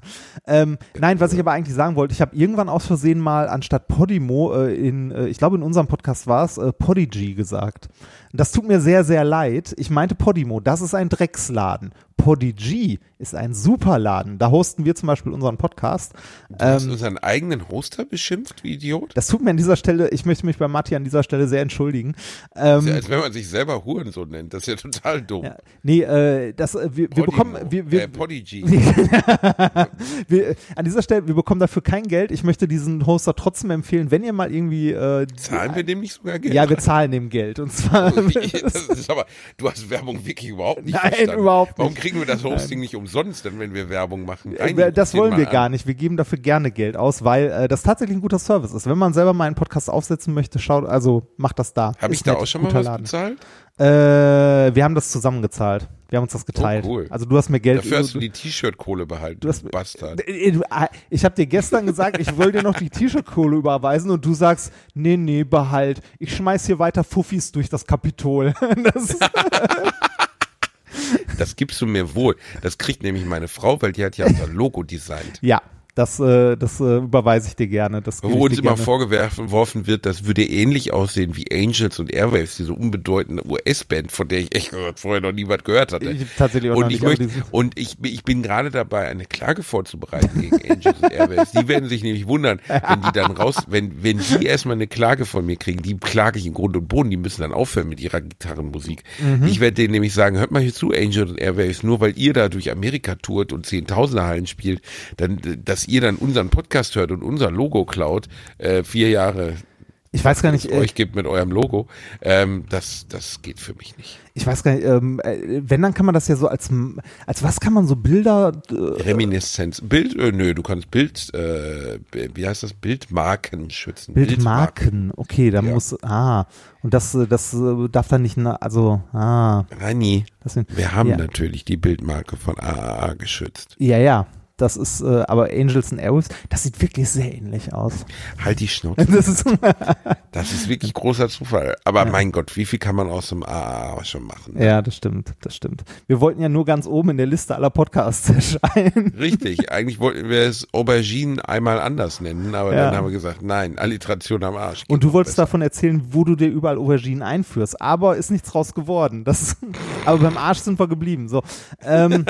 ähm, nein, was ich aber eigentlich sagen wollte, ich habe irgendwann aus Versehen mal anstatt Podimo äh, in, äh, ich glaube in unserem Podcast war es, äh, Podigy gesagt. Das tut mir sehr, sehr leid. Ich meinte Podimo, das ist ein Drecksladen. Podigy ist ein Superladen. Da hosten wir zum Beispiel unseren Podcast. Du hast Ähm, unseren eigenen Hoster beschimpft, wie Idiot? das tut mir an dieser Stelle, ich möchte mich bei Matti an dieser Stelle sehr entschuldigen. Ähm, ja, als wenn man sich selber Hurensohn nennt. Das ist ja total dumm. ja, nee, äh, das, äh, wir, wir bekommen, wir, wir, äh, Podigy. (laughs) wir, an dieser Stelle, wir bekommen dafür kein Geld. Ich möchte diesen Hoster trotzdem empfehlen, wenn ihr mal irgendwie. Äh, Zahlen wir dem nicht sogar Geld? Ja, wir zahlen dem Geld. Und zwar. Wie, (laughs) das ist aber, du hast Werbung wirklich überhaupt nicht Nein, verstanden. überhaupt Warum nicht. Kriegen wir das Hosting nicht umsonst, denn wenn wir Werbung machen? Äh, das erzähl wollen wir an. gar nicht. Wir geben dafür gerne Geld aus, weil äh, das tatsächlich ein guter Service ist. Wenn man selber mal einen Podcast aufsetzen möchte, schaut, also macht das da. Habe ich da auch schon mal was Laden. bezahlt? Äh, wir haben das zusammengezahlt. Wir haben uns das geteilt. Oh, cool. Also du hast mir Geld. Dafür hast du die T-Shirt-Kohle behalten, Du hast- Bastard. Äh, äh, Ich habe dir gestern gesagt, ich will dir noch die T-Shirt-Kohle überweisen und du sagst, nee, nee, behalt. Ich schmeiß hier weiter Fuffis durch das Kapitol. (laughs) Das, (laughs) Das gibst du mir wohl. Das kriegt nämlich meine Frau, weil die hat ja unser Logo designt. ja, das, äh, das äh, überweise ich dir gerne. Das Wo uns immer vorgeworfen wird, das würde ähnlich aussehen wie Angels und Airwaves, diese unbedeutende US-Band, von der ich echt vorher noch nie was gehört hatte. Ich tatsächlich auch und ich möchte, und ich, ich bin gerade dabei, eine Klage vorzubereiten gegen Angels und Airwaves. Die werden sich nämlich wundern, wenn die dann raus, wenn, wenn die erstmal eine Klage von mir kriegen, die klage ich in Grund und Boden, die müssen dann aufhören mit ihrer Gitarrenmusik. Mhm. Ich werde denen nämlich sagen, hört mal hier zu, Angels und Airwaves, nur weil ihr da durch Amerika tourt und Zehntausender Hallen spielt, dann, dass ihr dann unseren Podcast hört und unser Logo klaut, äh, vier Jahre Ich weiß gar nicht, es äh, euch gibt mit eurem Logo, ähm, das, das geht für mich nicht. ich weiß gar nicht, ähm, äh, wenn, dann kann man das ja so als, als was kann man so Bilder, äh, Reminiszenz. Bild, äh, nö, du kannst Bild, äh, wie heißt das? Bildmarken schützen. Bildmarken, okay, da Ja. muss, ah, und das, äh, das darf dann nicht, also, ah, Rani, das sind, wir haben ja. natürlich die Bildmarke von AAA geschützt. Ja, ja, Das ist äh, aber Angels and Airwaves, das sieht wirklich sehr ähnlich aus. Halt die Schnauze. (laughs) Das ist, Das ist wirklich großer Zufall. Aber mein Gott, wie viel kann man aus dem AA schon machen? ja, das stimmt, das stimmt. Wir wollten ja nur ganz oben in der Liste aller Podcasts (laughs) erscheinen. Richtig, eigentlich wollten wir es Aubergine einmal anders nennen, aber Ja. dann haben wir gesagt, nein, Alliteration am Arsch. Und du Geht wolltest besser. davon erzählen, wo du dir überall Auberginen einführst, aber ist nichts draus geworden. Das (laughs) aber beim Arsch sind wir geblieben. So, ähm,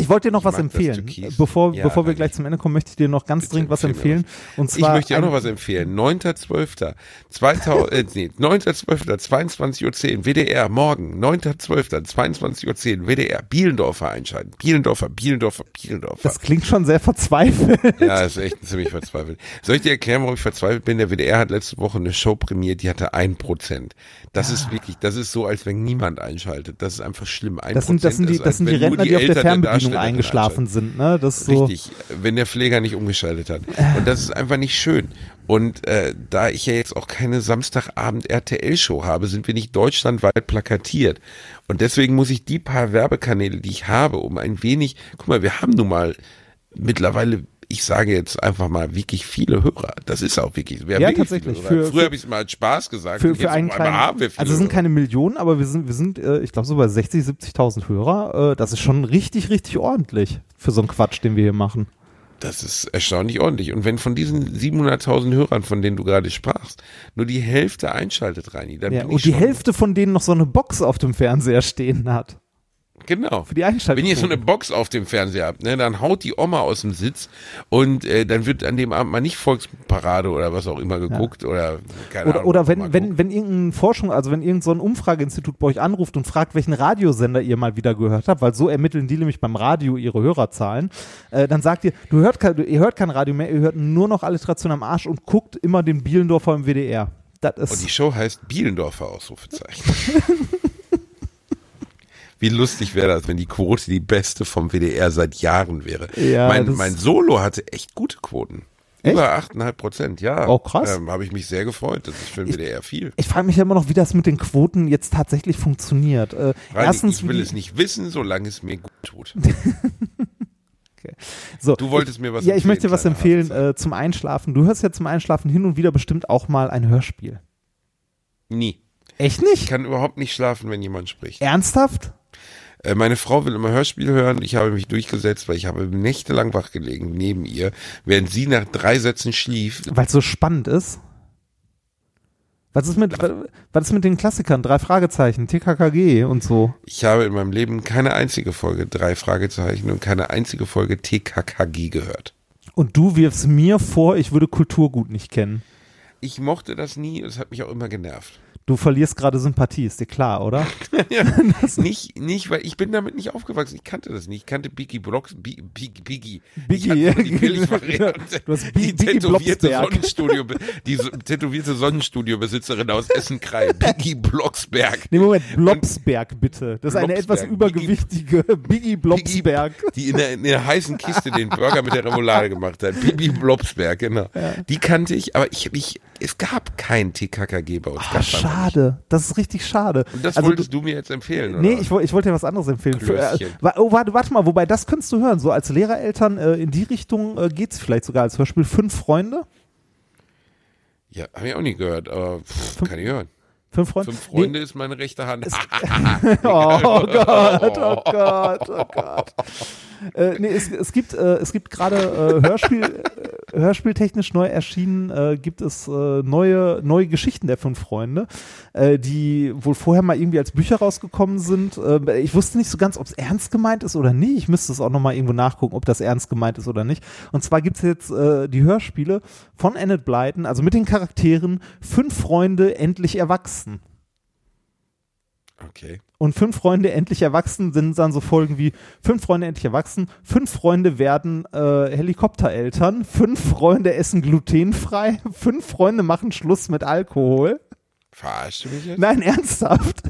ich wollte dir noch Ich was empfehlen. Bevor, Ja, bevor wir gleich zum Ende kommen, möchte ich dir noch ganz dringend was empfehlen. Und Ich zwar möchte dir auch noch was empfehlen. 9.12. 2000, äh, nee, 9.12. 22.10 Uhr, WDR, morgen, 9.12. 22.10 Uhr, WDR, Bielendorfer einschalten. Bielendorfer, Bielendorfer, Bielendorfer. Das klingt schon sehr verzweifelt. Ja, ist echt ziemlich verzweifelt. Soll ich dir erklären, warum ich verzweifelt bin? Der WDR hat letzte Woche eine Show prämiert, die hatte ein Prozent. Das ist wirklich, das ist so, als wenn niemand einschaltet. Das ist einfach schlimm. Ein Das sind, das sind die, ist, das sind die Rentner, die, auf der Eltern Fernbedienung eingeschlafen sind. Ne? Das ist so. Richtig, wenn der Pfleger nicht umgeschaltet hat. Und das ist einfach nicht schön. Und äh, da ich ja jetzt auch keine Samstagabend RTL-Show habe, sind wir nicht deutschlandweit plakatiert. Und deswegen muss ich die paar Werbekanäle, die ich habe, um ein wenig, guck mal, wir haben nun mal mittlerweile, ich sage jetzt einfach mal, wirklich viele Hörer. Das ist auch wirklich. Wir haben Ja, tatsächlich. Für- Früher habe ich es mal als Spaß gesagt. Für, und für einen kleinen, haben wir viele also es sind keine Millionen, aber wir sind, wir sind, äh, ich glaube so bei 60, 70.000 Hörer. Äh, das ist schon richtig, richtig ordentlich für so einen Quatsch, den wir hier machen. Das ist erstaunlich ordentlich. Und wenn von diesen 700.000 Hörern, von denen du gerade sprachst, nur die Hälfte einschaltet, Reini, dann Ja, bin und ich die schon, Hälfte von denen noch so eine Box auf dem Fernseher stehen hat. Genau. Für die Einschaltung. Wenn ihr so eine Box auf dem Fernseher habt, ne, dann haut die Oma aus dem Sitz und äh, dann wird an dem Abend mal nicht Volksparade oder was auch immer geguckt oder keine Oder, Ahnung. oder wenn, wenn, guckt. wenn irgendein Forschung, also wenn irgendein so ein Umfrageinstitut bei euch anruft und fragt, welchen Radiosender ihr mal wieder gehört habt, weil so ermitteln die nämlich beim Radio ihre Hörerzahlen, äh, dann sagt ihr, du hört kein, ihr hört kein Radio mehr, ihr hört nur noch Alliteration am Arsch und guckt immer den Bielendorfer im WDR. Das Und die ist, Show heißt Bielendorfer Ausrufezeichen. (laughs) Wie lustig wäre das, wenn die Quote die beste vom WDR seit Jahren wäre. Ja, mein, mein Solo hatte echt gute Quoten. Echt? Über 8,5 Prozent, ja. Oh, krass. Ähm, Habe ich mich sehr gefreut. Das ist für den WDR viel. ich frage mich ja immer noch, wie das mit den Quoten jetzt tatsächlich funktioniert. Äh, Reini, erstens, ich will es nicht wissen, solange es mir gut tut. (laughs) so, Du wolltest mir was Ja, ich empfehlen, möchte was empfehlen äh, zum Einschlafen. Du hörst ja zum Einschlafen hin und wieder bestimmt auch mal ein Hörspiel. Nie. Echt Ich nicht? kann überhaupt nicht schlafen, wenn jemand spricht. Ernsthaft? Äh, meine Frau will immer Hörspiel hören. Ich habe mich durchgesetzt, weil ich habe nächtelang wach gelegen neben ihr, während sie nach drei Sätzen schlief. Weil es so spannend ist. Was ist mit, was ist mit den Klassikern? Drei Fragezeichen, TKKG und so. Ich habe in meinem Leben keine einzige Folge drei Fragezeichen und keine einzige Folge TKKG gehört. Und du wirfst mir vor, ich würde Kulturgut nicht kennen. Ich mochte das nie, es hat mich auch immer genervt. Du verlierst gerade Sympathie, ist dir klar, oder? (laughs) ja, nicht, nicht, weil ich bin damit nicht aufgewachsen. Ich kannte das nicht. Ich kannte Biggie Blocks, Bi- Big, (laughs) Biggie. Biggie, ja. Billig-Variante. Du hast Bi- die Biggie tätowierte. Sonnenstudio, die tätowierte Sonnenstudio-Besitzerin aus Essen-Krei. (laughs) Biggie Blocksberg. Nee, Moment, Blobsberg bitte. Das ist eine etwas übergewichtige Biggie Blobsberg. Die in der, in der heißen Kiste den Burger mit der Remoulade gemacht hat. Bibi Blobsberg, genau. Die kannte ich, aber ich, ich, es gab kein TKKG bei uns. Ah, nicht. schade. Das ist richtig schade. Und das Also wolltest du, mir jetzt empfehlen, oder? Nee, ich, ich wollte dir was anderes empfehlen. Für, äh, oh, warte, warte mal, wobei das könntest du hören. So als Lehrereltern äh, in die Richtung äh, geht's vielleicht sogar als Hörspiel. Fünf Freunde? Ja, habe ich auch nie gehört, aber pff, kann ich hören. Fünf Freunde? Fünf Freunde ist meine rechte Hand. Nee. (laughs) (laughs) Oh Gott, oh Gott, oh Gott. (laughs) Äh, nee, es, es gibt, äh, gibt gerade äh, Hörspiel, äh, hörspieltechnisch neu erschienen, äh, gibt es äh, neue, neue Geschichten der fünf Freunde, die wohl vorher mal irgendwie als Bücher rausgekommen sind. Ich wusste nicht so ganz, ob es ernst gemeint ist oder nicht. Ich müsste es auch nochmal irgendwo nachgucken, ob das ernst gemeint ist oder nicht. Und zwar gibt es jetzt die Hörspiele von Annette Blyton, also mit den Charakteren Fünf Freunde endlich erwachsen. Okay. Und fünf Freunde endlich erwachsen sind dann so Folgen wie fünf Freunde endlich erwachsen, fünf Freunde werden äh, Helikoptereltern, fünf Freunde essen glutenfrei, (laughs) fünf Freunde machen Schluss mit Alkohol. Verarschst du mich jetzt? Nein, (laughs) ernsthaft.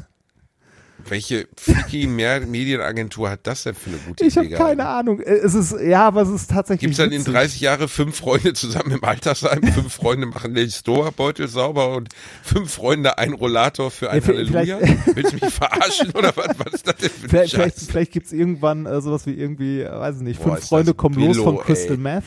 Welche freaky (laughs) Medienagentur hat das denn für eine gute Ich habe Idee keine gehabt? Ahnung. Äh, Es ist, ja, aber es ist tatsächlich. Gibt es dann in witzig. 30 Jahre fünf Freunde zusammen im Altersheim? fünf Freunde machen den Stoa-Beutel sauber und fünf Freunde ein Rollator für ein Ja, Halleluja? Willst du mich verarschen oder was, was ist das denn für Vielleicht, vielleicht, vielleicht gibt's irgendwann äh, sowas wie irgendwie, äh, weiß ich nicht, Boah, fünf Freunde kommen los Billo, von Crystal ey. Meth.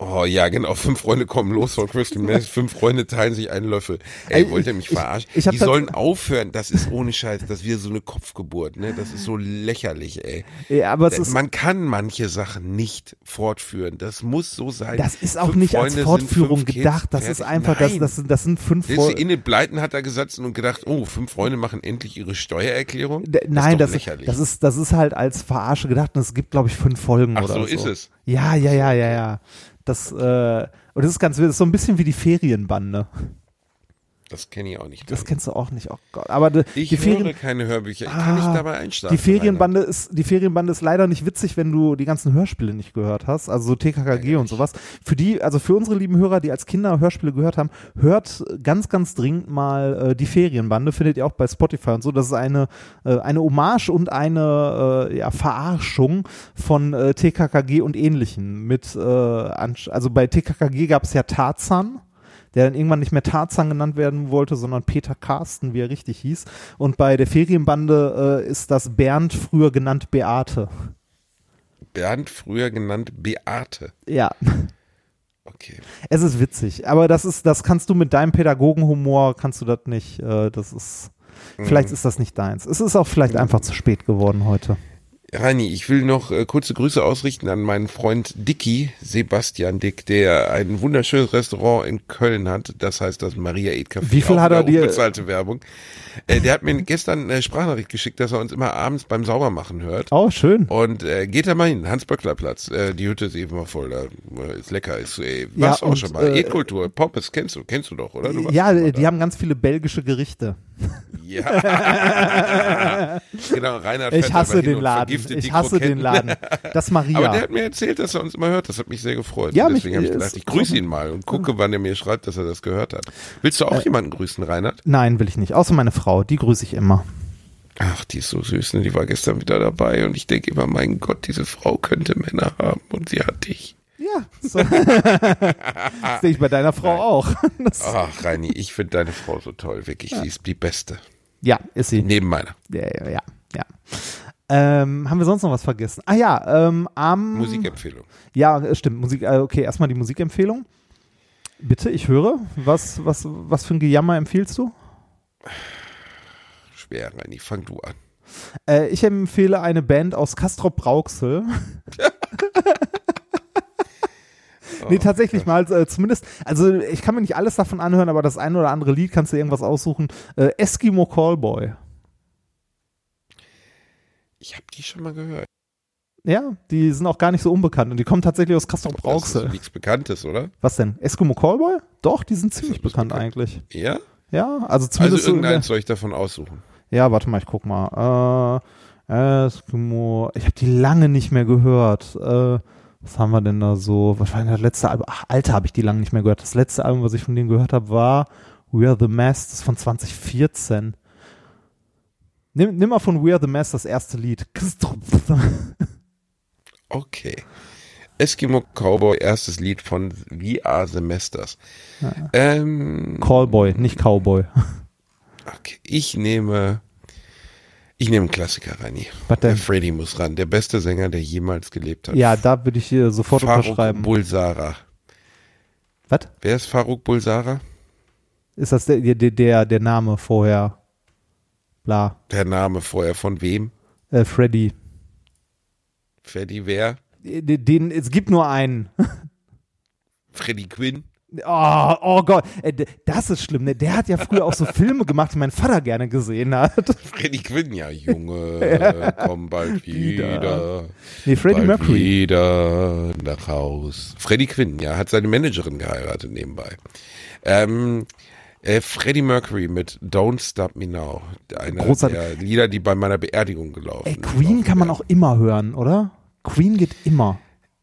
Oh ja, genau. (laughs) Fünf Freunde kommen los von Crystal Meth. Fünf Freunde teilen sich einen Löffel. Ey, Ey, wollt ihr mich ich- verarschen? ich hab Die sollen aufhören. Das ist ohne Scheiß. Das wird so eine Kopfgeburt, ne? Das ist so lächerlich, ey. Ja, aber es ist, Man kann manche Sachen nicht fortführen. Das muss so sein. das ist auch Fünf nicht als Freunde sind Fortführung gedacht. Das ist Fertig. einfach, das, das, sind- das sind fünf Folgen. Inne Bleiten hat da gesessen und gedacht, oh, fünf Freunde machen endlich ihre Steuererklärung. D- Nein, das das, ist lächerlich. das ist das ist halt als Verarsche gedacht und es gibt glaube ich fünf Folgen Ach oder so so. ist es. Ja, ja, ja, ja, ja. Das äh, und das ist ganz wild, das ist so ein bisschen wie die Ferienbande. Das kenne ich auch nicht. Das kennst du auch nicht. Oh Gott, aber die, ich die höre Ferien keine Hörbücher. Ich kann nicht Ah, dabei einschlafen. die Ferienbande ist die Ferienbande ist leider nicht witzig, wenn du die ganzen Hörspiele nicht gehört hast, also so TKKG und sowas. Für die, also für unsere lieben Hörer, die als Kinder Hörspiele gehört haben, hört ganz ganz dringend mal äh, die Ferienbande, findet ihr auch bei Spotify und so. Das ist eine äh, eine Hommage und eine äh, ja, Verarschung von äh, TKKG und ähnlichen mit äh, also bei TKKG gab es ja Tarzan der dann irgendwann nicht mehr Tarzan genannt werden wollte, sondern Peter Carsten, wie er richtig hieß. Und bei der Ferienbande äh, ist das Bernd früher genannt Beate. Bernd, früher genannt Beate. Ja, Okay. es ist witzig, aber das ist, das kannst du mit deinem Pädagogenhumor, kannst du das nicht, äh, das ist, vielleicht ist das nicht deins. Es ist auch vielleicht einfach zu spät geworden heute. Reini, ich will noch äh, kurze Grüße ausrichten an meinen Freund Dicky, Sebastian Dick, der ein wunderschönes Restaurant in Köln hat. Das heißt das Maria Eat Café. Wie viel hat er dir- Unbezahlte Werbung. Äh, der hat mir gestern eine Sprachnachricht geschickt, dass er uns immer abends beim Saubermachen hört. Oh, schön. Und äh, geht da mal hin, Hans-Böckler-Platz. Äh, die Hütte ist eben mal voll, da äh, ist lecker. Ist, äh, Ja, warst du auch und, schon mal. äh, Eatkultur, Pommes, kennst du, kennst du doch, oder? Du Ja, die da. haben ganz viele belgische Gerichte. Ja. (laughs) genau, Reinhard Ich hasse den Laden. Ich hasse den. Laden. Das Maria. Aber der hat mir erzählt, dass er uns immer hört. Das hat mich sehr gefreut. Ja, Und Deswegen habe ich gedacht, ich grüße ihn mal und gucke, wann er mir schreibt, dass er das gehört hat. Willst du Äh. auch jemanden grüßen, Reinhard? Nein, will ich nicht. Außer meine Frau, die grüße ich immer. Ach, die ist so süß, ne? Die war gestern wieder dabei und ich denke immer, mein Gott, diese Frau könnte Männer haben und sie hat dich. Ja, so. (laughs) das sehe ich bei deiner Frau auch. (laughs) Das, Ach, Reini, ich finde deine Frau so toll, wirklich. Sie ist die Beste. ja, ist sie. Neben meiner. Ja, ja, ja. ja. Ähm, haben wir sonst noch was vergessen? Ah ja, ähm, am Musikempfehlung. Ja, stimmt. Musik. Äh, okay, erstmal die Musikempfehlung. Bitte, ich höre. Was, was, was für ein Gejammer empfiehlst du? Schwer, Reini, fang du an. Äh, ich empfehle eine Band aus Castrop Brauxel. (laughs) nee, tatsächlich mal, äh, zumindest, also ich kann mir nicht alles davon anhören, aber das eine oder andere Lied kannst du irgendwas aussuchen. Äh, Eskimo Callboy. Ich habe die schon mal gehört. Ja, die sind auch gar nicht so unbekannt und die kommen tatsächlich aus Castrop Das Brauxel. ist nichts Bekanntes, oder? Was denn? Eskimo Callboy? Doch, die sind ziemlich das bekannt, bekannt? eigentlich. Ja? Ja, also Also zumindest so in der- irgendeins soll ich davon aussuchen. Ja, warte mal, ich guck mal. Äh, Eskimo. Ich habe die lange nicht mehr gehört. Äh, was haben wir denn da so? Was war denn das letzte Album? Ach, Alter, habe ich die lange nicht mehr gehört. Das letzte Album, was ich von denen gehört habe, war We Are the Mass, das ist von 2014. Nimm, nimm mal von We Are the Mass das erste Lied. (laughs) Okay. Eskimo Cowboy, erstes Lied von We Are the Masters. Ähm, Callboy, nicht Cowboy. Okay. Ich nehme, ich nehme einen Klassiker, Reini. Was Der denn? Freddy muss ran. Der beste Sänger, der jemals gelebt hat. Ja, da würde ich hier sofort Faruk unterschreiben. Bulsara. Was? Wer ist Faruk Bulsara? Ist das der, der, der, der Name vorher? Bla. Der Name vorher von wem? Äh, Freddy. Freddy wer? Den, den, es gibt nur einen. (laughs) Freddy Quinn? Oh, oh Gott, Äh, das ist schlimm. Ne? Der hat ja früher auch so (laughs) Filme gemacht, die mein Vater gerne gesehen hat. Freddy Quinn, ja, Junge, (laughs) komm bald Wieder. wieder. Nee, Freddie Mercury. wieder nach Haus. Freddy Quinn, ja, hat seine Managerin geheiratet nebenbei. Ähm, äh, Freddie Mercury mit Don't Stop Me Now. Einer Großartig. der Lieder, die bei meiner Beerdigung gelaufen Ey, Queen kann man auch immer hören, oder? Queen geht immer.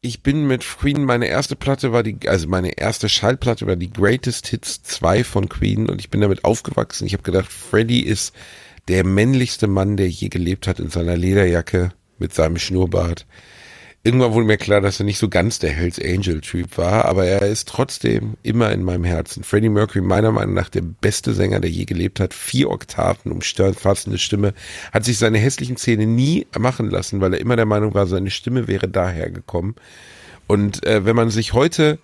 Ich bin mit Queen, meine erste Platte war die, also meine erste Schallplatte war die Greatest Hits 2 von Queen und ich bin damit aufgewachsen. Ich habe gedacht, Freddie ist der männlichste Mann, der je gelebt hat in seiner Lederjacke mit seinem Schnurrbart. Irgendwann wurde mir klar, dass er nicht so ganz der Hells Angel Typ war, aber er ist trotzdem immer in meinem Herzen. Freddie Mercury, meiner Meinung nach der beste Sänger, der je gelebt hat. Vier Oktaven, umfassende Stimme. Hat sich seine hässlichen Zähne nie machen lassen, weil er immer der Meinung war, seine Stimme wäre daher gekommen. Und äh, wenn man sich heute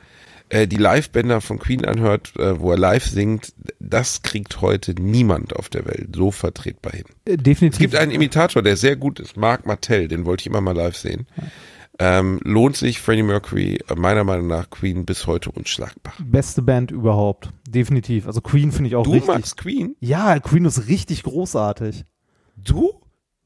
äh, die Livebänder von Queen anhört, äh, wo er live singt, das kriegt heute niemand auf der Welt so vertretbar hin. Äh, Es definitiv. gibt einen Imitator, der sehr gut ist, Mark Martell, den wollte ich immer mal live sehen. Ähm, lohnt sich Freddie Mercury, äh, meiner Meinung nach Queen bis heute unschlagbar. Beste Band überhaupt. Definitiv. Also Queen finde ich auch Du richtig. magst Queen? Ja, Queen ist richtig großartig. Du?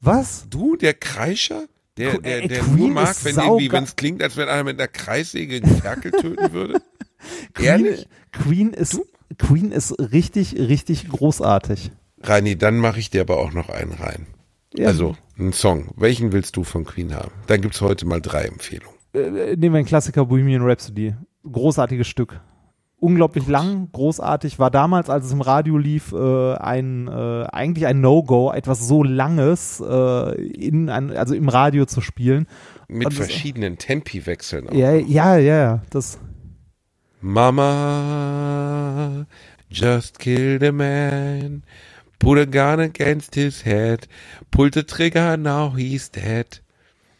Was? Du, der Kreischer? Der, der, ey, der Queen nur mag, wenn es klingt, als wenn einer mit einer Kreissäge einen Ferkel töten würde? (laughs) Ehrlich? Queen ist, Queen ist richtig, richtig großartig. Reini, dann mache ich dir aber auch noch einen rein. Ja, Also, einen Song. Welchen willst du von Queen haben? Dann gibt's heute mal drei Empfehlungen. äh, nehmen wir einen Klassiker Bohemian Rhapsody. Großartiges Stück. Unglaublich lang, großartig. War damals, als es im Radio lief, äh, ein äh, eigentlich ein No-Go, etwas so Langes äh, in ein, also im Radio zu spielen. Mit Und verschiedenen Tempi-Wechseln auch. Ja, ja, ja. Das, Mama just killed a man, put a gun against his head, pulled the trigger, now he's dead.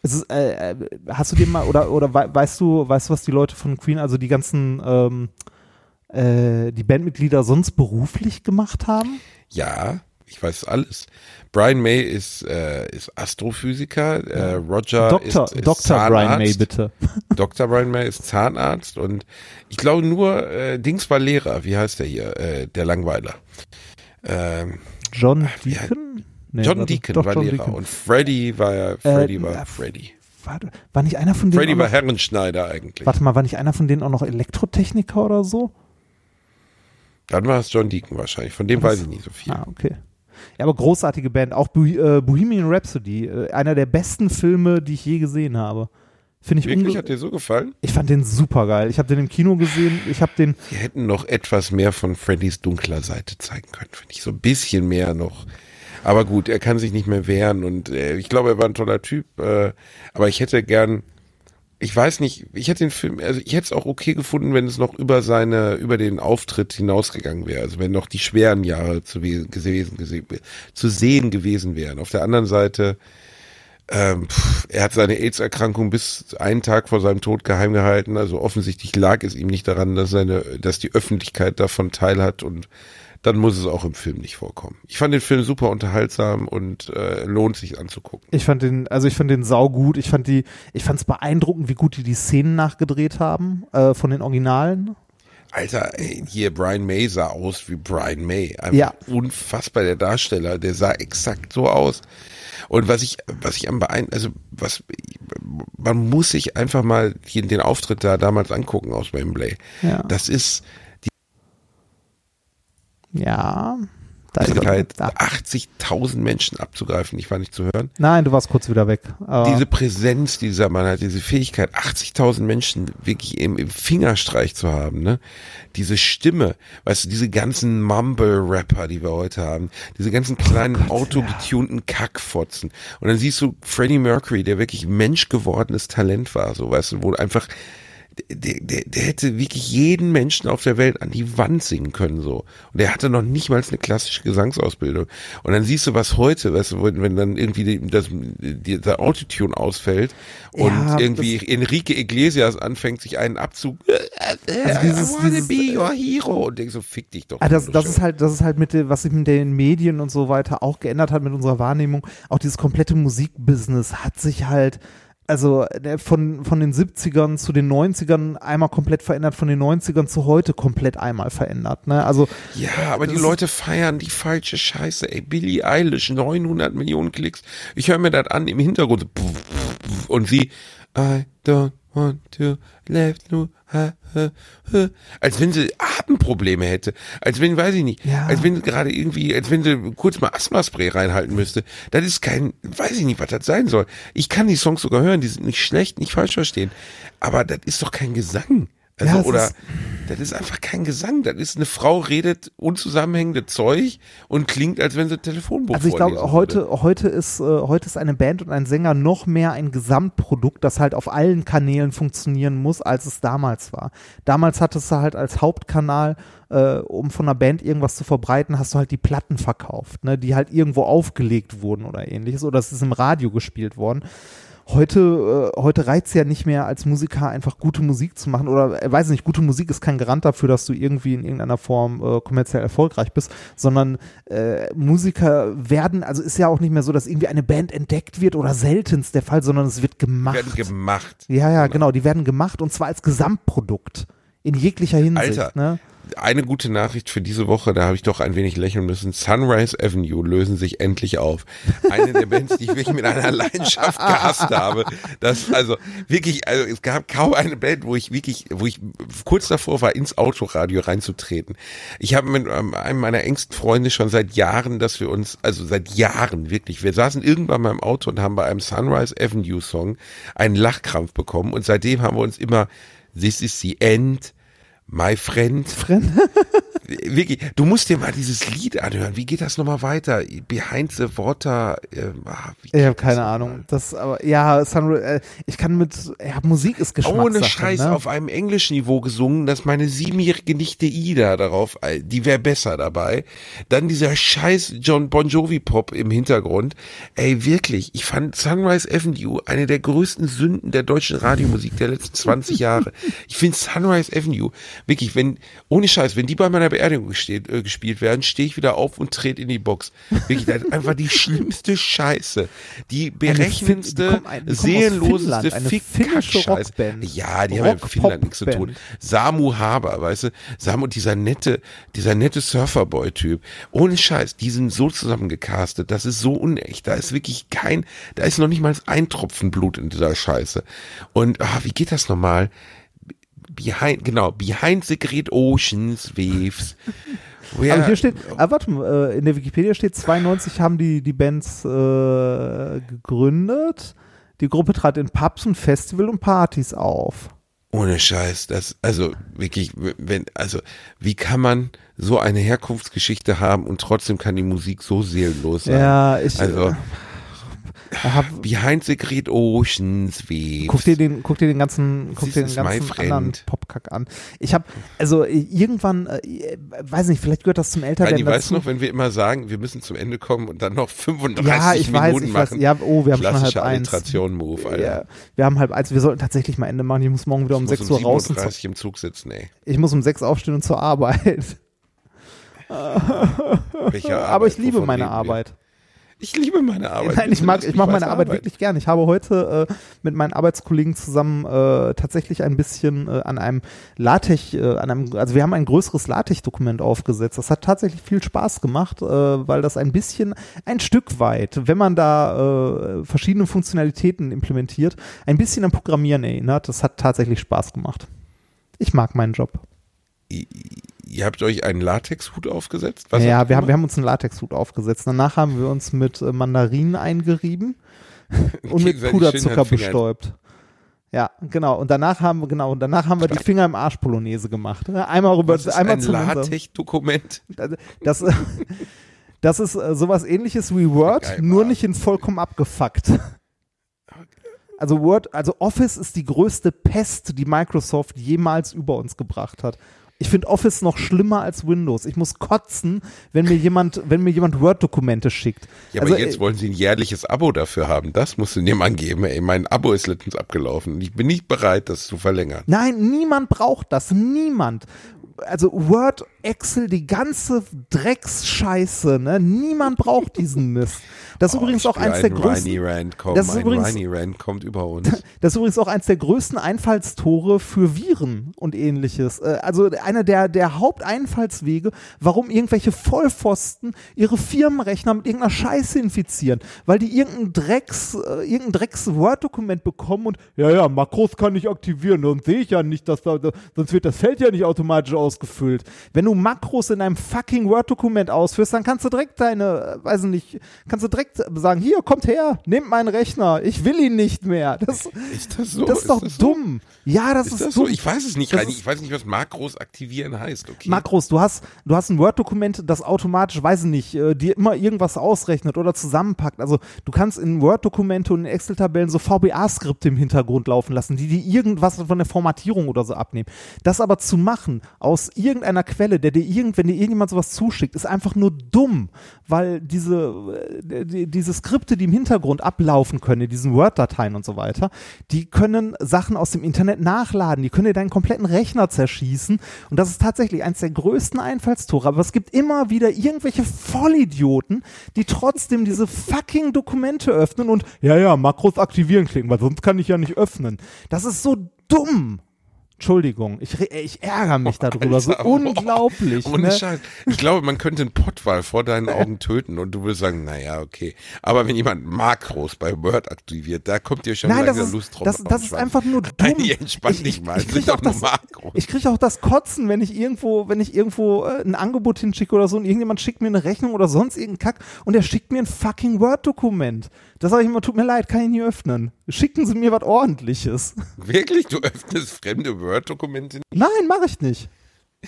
es ist, äh, äh, hast du dir mal oder oder wei- weißt du, weißt du, was die Leute von Queen, also die ganzen ähm, äh, die Bandmitglieder sonst beruflich gemacht haben? Ja, ich weiß alles. Brian May ist, äh, ist Astrophysiker, äh, Roger Dr. ist, ist Dr. Brian Zahnarzt. May, bitte. (laughs) Dr. Brian May ist Zahnarzt und ich glaube nur, äh, Dings war Lehrer. Wie heißt der hier? Äh, der Langweiler. Ähm, John Deacon? Nee, John Deacon doch, war John Lehrer Deacon. und Freddy war ja, Freddy Äh, war Freddy. War, war nicht einer von denen Freddy war noch, Herrenschneider eigentlich. Warte mal, war nicht einer von denen auch noch Elektrotechniker oder so? Dann war es John Deacon wahrscheinlich. Von dem weiß ich nicht so viel. Ah, okay. Ja, aber großartige Band. Auch äh, Bohemian Rhapsody, äh, einer der besten Filme, die ich je gesehen habe. Finde ich Wirklich hat dir so gefallen? Ich fand den super geil. Ich habe den im Kino gesehen. Ich habe den. Die hätten noch etwas mehr von Freddys dunkler Seite zeigen können, finde ich. So ein bisschen mehr noch. Aber gut, er kann sich nicht mehr wehren und äh, ich glaube, er war ein toller Typ. Äh, aber ich hätte gern, ich weiß nicht, ich hätte den Film, also ich hätte es auch okay gefunden, wenn es noch über seine, über den Auftritt hinausgegangen wäre. Also wenn noch die schweren Jahre zu, we- gewesen, zu sehen gewesen wären. Auf der anderen Seite, ähm, er hat seine AIDS-Erkrankung bis einen Tag vor seinem Tod geheim gehalten. Also offensichtlich lag es ihm nicht daran, dass seine, dass die Öffentlichkeit davon teilhat und dann muss es auch im Film nicht vorkommen. Ich fand den Film super unterhaltsam und äh, lohnt sich anzugucken. Ich fand den, also ich fand den sau gut. Ich fand die, ich fand es beeindruckend, wie gut die die Szenen nachgedreht haben äh, von den Originalen. Alter, ey, hier Brian May sah aus wie Brian May. Einfach Ja. unfassbar der Darsteller, der sah exakt so aus. Und was ich, was ich am beein, also was, man muss sich einfach mal hier den Auftritt da damals angucken aus Wembley. Ja. Das ist Ja. Möglichkeit, da. 80.000 Menschen abzugreifen. Ich war nicht zu hören. Nein, du warst kurz wieder weg. Diese Präsenz, die dieser Mann hat, diese Fähigkeit, 80.000 Menschen wirklich im, im Fingerstreich zu haben, ne? Diese Stimme, weißt du, diese ganzen Mumble-Rapper, die wir heute haben, diese ganzen kleinen autogetunten Kackfotzen. Und dann siehst du Freddie Mercury, der wirklich menschgewordenes Talent war, so, weißt du, wo einfach der, der, der hätte wirklich jeden Menschen auf der Welt an die Wand singen können so. Und er hatte noch nicht mal eine klassische Gesangsausbildung. Und dann siehst du, was heute, weißt du, wenn, wenn dann irgendwie das, der Autotune ausfällt und Ja, irgendwie Enrique Iglesias anfängt, sich einen Abzug Also dieses- I wanna dieses- be your hero und denkst so, fick dich doch. Ah, das, das ist halt, das ist halt mit, den- was sich mit den Medien und so weiter auch geändert hat mit unserer Wahrnehmung. Auch dieses komplette Musikbusiness hat sich halt, also äh, von, von den 70ern zu den 90ern einmal komplett verändert, von den 90ern zu heute komplett einmal verändert. Ne? Also Ja, aber die Leute feiern die falsche Scheiße. Ey, Billie Eilish, 900 Millionen Klicks. Ich höre mir das an im Hintergrund. Und sie, I don't want to live no, ha, ha, ha. als wenn sie Atemprobleme hätte. Als wenn, weiß ich nicht, Ja. als wenn sie gerade irgendwie, als wenn sie kurz mal Asthma-Spray reinhalten müsste. Das ist kein, weiß ich nicht, was das sein soll. Ich kann die Songs sogar hören, die sind nicht schlecht, nicht falsch verstehen. Aber das ist doch kein Gesang. Also, Ja, oder ist- das ist einfach kein Gesang. Das ist eine Frau redet unzusammenhängende Zeug und klingt, als wenn sie ein Telefonbuch Also ich glaube, heute, heute, ist, äh, heute ist eine Band und ein Sänger noch mehr ein Gesamtprodukt, das halt auf allen Kanälen funktionieren muss, als es damals war. Damals hattest du halt als Hauptkanal, äh, um von einer Band irgendwas zu verbreiten, hast du halt die Platten verkauft, ne, die halt irgendwo aufgelegt wurden oder ähnliches, oder es ist im Radio gespielt worden. Heute, äh, heute reizt ja nicht mehr als Musiker einfach gute Musik zu machen oder äh, weiß nicht, gute Musik ist kein Garant dafür, dass du irgendwie in irgendeiner Form äh, kommerziell erfolgreich bist, sondern äh, Musiker werden, also ist ja auch nicht mehr so, dass irgendwie eine Band entdeckt wird oder seltenst der Fall, sondern es wird gemacht. Werden gemacht. ja, ja, genau, die werden gemacht und zwar als Gesamtprodukt in jeglicher Hinsicht. Alter. Ne? Eine gute Nachricht für diese Woche, da habe ich doch ein wenig lächeln müssen. Sunrise Avenue lösen sich endlich auf. Eine der Bands, die ich wirklich mit einer Leidenschaft gehasst habe. Das, also wirklich, also es gab kaum eine Band, wo ich wirklich, wo ich kurz davor war, ins Autoradio reinzutreten. Ich habe mit ähm, einem meiner engsten Freunde schon seit Jahren, dass wir uns, also seit Jahren wirklich, wir saßen irgendwann mal im Auto und haben bei einem Sunrise Avenue Song einen Lachkrampf bekommen und seitdem haben wir uns immer This is the end, my friend, Friend. (laughs) Wirklich, du musst dir mal dieses Lied anhören. Wie geht das nochmal weiter? Behind the Water. Ah, wie Ich habe das keine nochmal? Ahnung. Das aber ja, Sunra äh, ich kann mit ja, Musik ist Geschmackssache. Ohne Scheiß ne? auf einem Englischniveau gesungen, dass meine siebenjährige Nichte Ida darauf, äh, die wäre besser dabei. Dann dieser scheiß John Bon Jovi Pop im Hintergrund. Ey, wirklich, ich fand Sunrise Avenue eine der größten Sünden der deutschen Radiomusik der letzten 20 Jahre. (laughs) Ich finde Sunrise Avenue, wirklich, wenn, ohne Scheiß, wenn die bei meiner Beerdigung steht, äh, gespielt werden, stehe ich wieder auf und trete in die Box. Wirklich, das ist einfach die (laughs) schlimmste Scheiße. Die berechnendste, seelenloseste Fick-Scheiße. Ja, die haben ja mit Finnland nichts zu tun. Samu Haber, weißt du, Samu, dieser nette, dieser nette Surferboy-Typ, ohne Scheiß, die sind so zusammengecastet, das ist so unecht, da ist wirklich kein, da ist noch nicht mal ein Tropfen Blut in dieser Scheiße. Und, ah, wie geht das nochmal? Behind, genau, behind the great oceans waves. Where- (laughs) Aber hier steht, ah, warte mal, äh, in der Wikipedia steht 92 haben die die Bands äh, gegründet. Die Gruppe trat in Pubs und Festival und Partys auf. Ohne Scheiß, das, also wirklich, wenn, also, wie kann man so eine Herkunftsgeschichte haben und trotzdem kann die Musik so seelenlos sein? Ja, ich Also, äh, hab, Behind the Great Oceans Waves. guck dir den, guck dir den ganzen, guck dir den ganzen anderen Popkack an. Ich habe, also irgendwann, äh, weiß nicht, vielleicht gehört das zum Älterwerden Heini, weißt dazu. du noch, wenn wir immer sagen, wir müssen zum Ende kommen und dann noch 35 ja, ich weiß, Minuten ich weiß. machen? Ja, oh, wir haben schon halb eins. Alliteration-Move, Alter. Ja, wir haben halb eins. Wir sollten tatsächlich mal Ende machen. Ich muss morgen wieder um ich muss 6 Uhr raus. Zu, 37 im Zug sitzen, ey. ich muss um 6 aufstehen und zur Arbeit. Welche (laughs) Aber Arbeit? ich liebe Wovon meine reden wir? Ich liebe meine Arbeit. Nein, ich mag, ich mag meine Arbeit wirklich gern. Ich habe heute äh, mit meinen Arbeitskollegen zusammen äh, tatsächlich ein bisschen äh, an einem LaTeX, äh, an einem, also wir haben ein größeres LaTeX-Dokument aufgesetzt. Das hat tatsächlich viel Spaß gemacht, äh, weil das ein bisschen, ein Stück weit, wenn man da äh, verschiedene Funktionalitäten implementiert, ein bisschen an Programmieren erinnert. Das hat tatsächlich Spaß gemacht. Ich mag meinen Job. Ihr habt euch einen Latexhut aufgesetzt? Was ja, wir haben, wir haben uns einen Latexhut aufgesetzt. Danach haben wir uns mit äh, Mandarinen eingerieben (laughs) und mit Puderzucker bestäubt. Ja, genau. Und danach haben wir, genau, und danach haben wir die Finger im Arsch Polonaise gemacht. Einmal rüber, Was ist einmal ein zum unserem- LaTeX-Dokument? Das, das ist äh, sowas ähnliches wie Word, Geil, nur nicht in vollkommen abgefuckt. Also Word, also Office ist die größte Pest, die Microsoft jemals über uns gebracht hat. Ich finde Office noch schlimmer als Windows. Ich muss kotzen, wenn mir jemand, wenn mir jemand Word-Dokumente schickt. Ja, aber also, jetzt äh, wollen sie ein jährliches Abo dafür haben. Das musst du mal geben. Ey, mein Abo ist letztens abgelaufen. Ich bin nicht bereit, das zu verlängern. Nein, niemand braucht das. Niemand. Also Word, Excel, die ganze Drecksscheiße, ne? Niemand braucht diesen (laughs) Mist. Das ist Oh, übrigens auch eins der größten. Rand kommen. das ist ein übrigens- Riney Rand kommt über uns. (laughs) Das ist übrigens auch eins der größten Einfallstore für Viren und ähnliches. Äh, Also einer der, der Haupteinfallswege, warum irgendwelche Vollpfosten ihre Firmenrechner mit irgendeiner Scheiße infizieren. Weil die irgendein Drecks, äh, irgendein Drecks Word-Dokument bekommen und ja, ja, Makros kann ich aktivieren, sonst sehe ich ja nicht, dass da, sonst wird das Feld ja nicht automatisch ausgefüllt. Wenn du Makros in einem fucking Word-Dokument ausführst, dann kannst du direkt deine, äh, weiß ich nicht, kannst du direkt sagen, hier, kommt her, nehmt meinen Rechner, ich will ihn nicht mehr. Das, Ist das so? das ist doch das so? dumm. Ja, das Ist ist, das dumm. so? Ich weiß es nicht, Das Reini. ist- Ich weiß nicht, was Makros aktivieren heißt. Okay. Makros, du hast, du hast ein Word-Dokument, das automatisch, weiß ich nicht, äh, dir immer irgendwas ausrechnet oder zusammenpackt. Also du kannst in Word-Dokumente und in Excel-Tabellen so VBA-Skripte im Hintergrund laufen lassen, die dir irgendwas von der Formatierung oder so abnehmen. Das aber zu machen aus irgendeiner Quelle, der dir irgend, wenn dir irgendjemand sowas zuschickt, ist einfach nur dumm, weil diese, äh, die, diese Skripte, die im Hintergrund ablaufen können, in diesen Word-Dateien und so weiter, die können Sachen aus dem Internet nachladen, die können dir deinen kompletten Rechner zerschießen und das ist tatsächlich eins der größten Einfallstore, aber es gibt immer wieder irgendwelche Vollidioten, die trotzdem diese fucking Dokumente öffnen und ja, ja, Makros aktivieren klicken, weil sonst kann ich ja nicht öffnen. Das ist so dumm. Entschuldigung, ich, ich ärgere mich darüber, so Alter, boah. unglaublich. Ohne ne? Scheiß. Ich glaube, man könnte einen Pottwal vor deinen Augen (laughs) töten und du würdest sagen, naja, okay. Aber wenn jemand Makros bei Word aktiviert, da kommt dir schon Nein, langsam Lust drauf. das, das ist einfach nur (laughs) dumm. Nein, entspann dich mal. Ich, Das krieg sind auch das, ich krieg auch das Kotzen, wenn ich irgendwo, wenn ich irgendwo äh, ein Angebot hinschicke oder so und irgendjemand schickt mir eine Rechnung oder sonst irgendeinen Kack und der schickt mir ein fucking Word-Dokument. Das sage ich immer, tut mir leid, kann ich nie öffnen. Schicken Sie mir was ordentliches. Wirklich? Du öffnest fremde Word-Dokumente? Nein, mache ich nicht.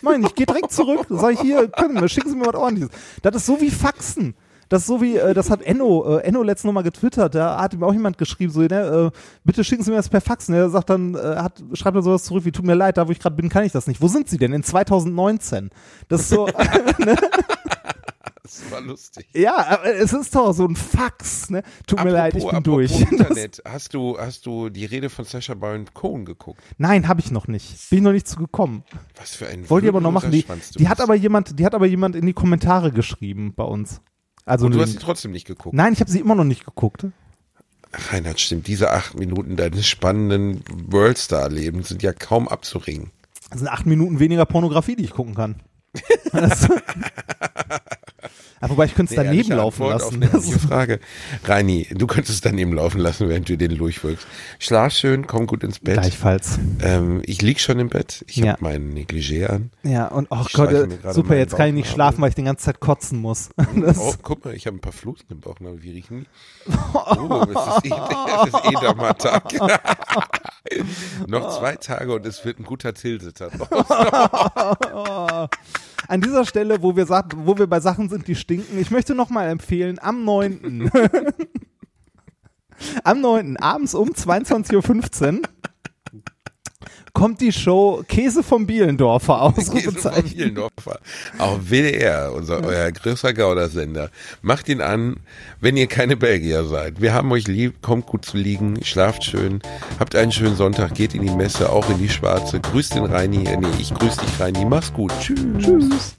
Nein, ich gehe direkt zurück. Sag ich hier, können wir, schicken Sie mir was ordentliches. Das ist so wie Faxen. Das ist so wie, äh, das hat Enno, äh, Enno letztens nochmal getwittert, da hat ihm auch jemand geschrieben, so, ne, äh, bitte schicken Sie mir das per Faxen. Er sagt dann, äh, hat, schreibt er sowas zurück wie, tut mir leid, da wo ich gerade bin, kann ich das nicht. Wo sind Sie denn? In 2019. Das ist so, (laughs) Das war lustig. ja, aber es ist doch so ein Fax, ne? Tut mir leid, ich bin apropos (laughs) durch. Internet. Hast du, hast du die Rede von Sacha Baron Cohen geguckt? nein, habe ich noch nicht. Bin ich noch nicht zu gekommen. Was für ein Wollte ich aber noch machen. Die, die hat aber jemand, die hat aber jemand in die Kommentare geschrieben bei uns. Also Und du hast sie trotzdem nicht geguckt. Nein, ich habe sie immer noch nicht geguckt. Reinhard, stimmt. Diese acht Minuten deines spannenden Worldstar-Lebens sind ja kaum abzuringen. Das sind acht Minuten weniger Pornografie, die ich gucken kann. (laughs) (laughs) Ja, wobei ich könnte es Nee, daneben laufen lassen. Auf eine ehrliche (laughs) Frage. Reini, du könntest es daneben laufen lassen, während du den durchwirkst. Schlaf schön, komm gut ins Bett. Gleichfalls. Ähm, ich lieg schon im Bett. Ich Ja. habe mein Negligé an. Ja, und oh Ich Gott, äh, super, meinen jetzt kann ich nicht schlafen, weil ich die ganze Zeit kotzen muss. (laughs) Oh, guck mal, ich habe ein paar Flusen im Bauchnabel. Wie riechen die? (laughs) Oh, es ist, eh, es ist Edamer-Tag. Noch zwei Tage und es wird ein guter Tilsiter. An dieser Stelle, wo wir, wo wir bei Sachen sind, die stinken, ich möchte nochmal empfehlen, am 9. (laughs) am 9. abends um 22.15 Uhr kommt die Show Käse vom Bielendorfer Käse vom. Bielendorfer. Auf WDR, unser, euer größer Gaudersender. Macht ihn an, wenn ihr keine Belgier seid. Wir haben euch lieb, kommt gut zu liegen, schlaft schön, habt einen schönen Sonntag, geht in die Messe, auch in die Schwarze. Grüßt den Reini, äh, nee, ich grüß dich Reini, mach's gut. Tschüss. Tschüss.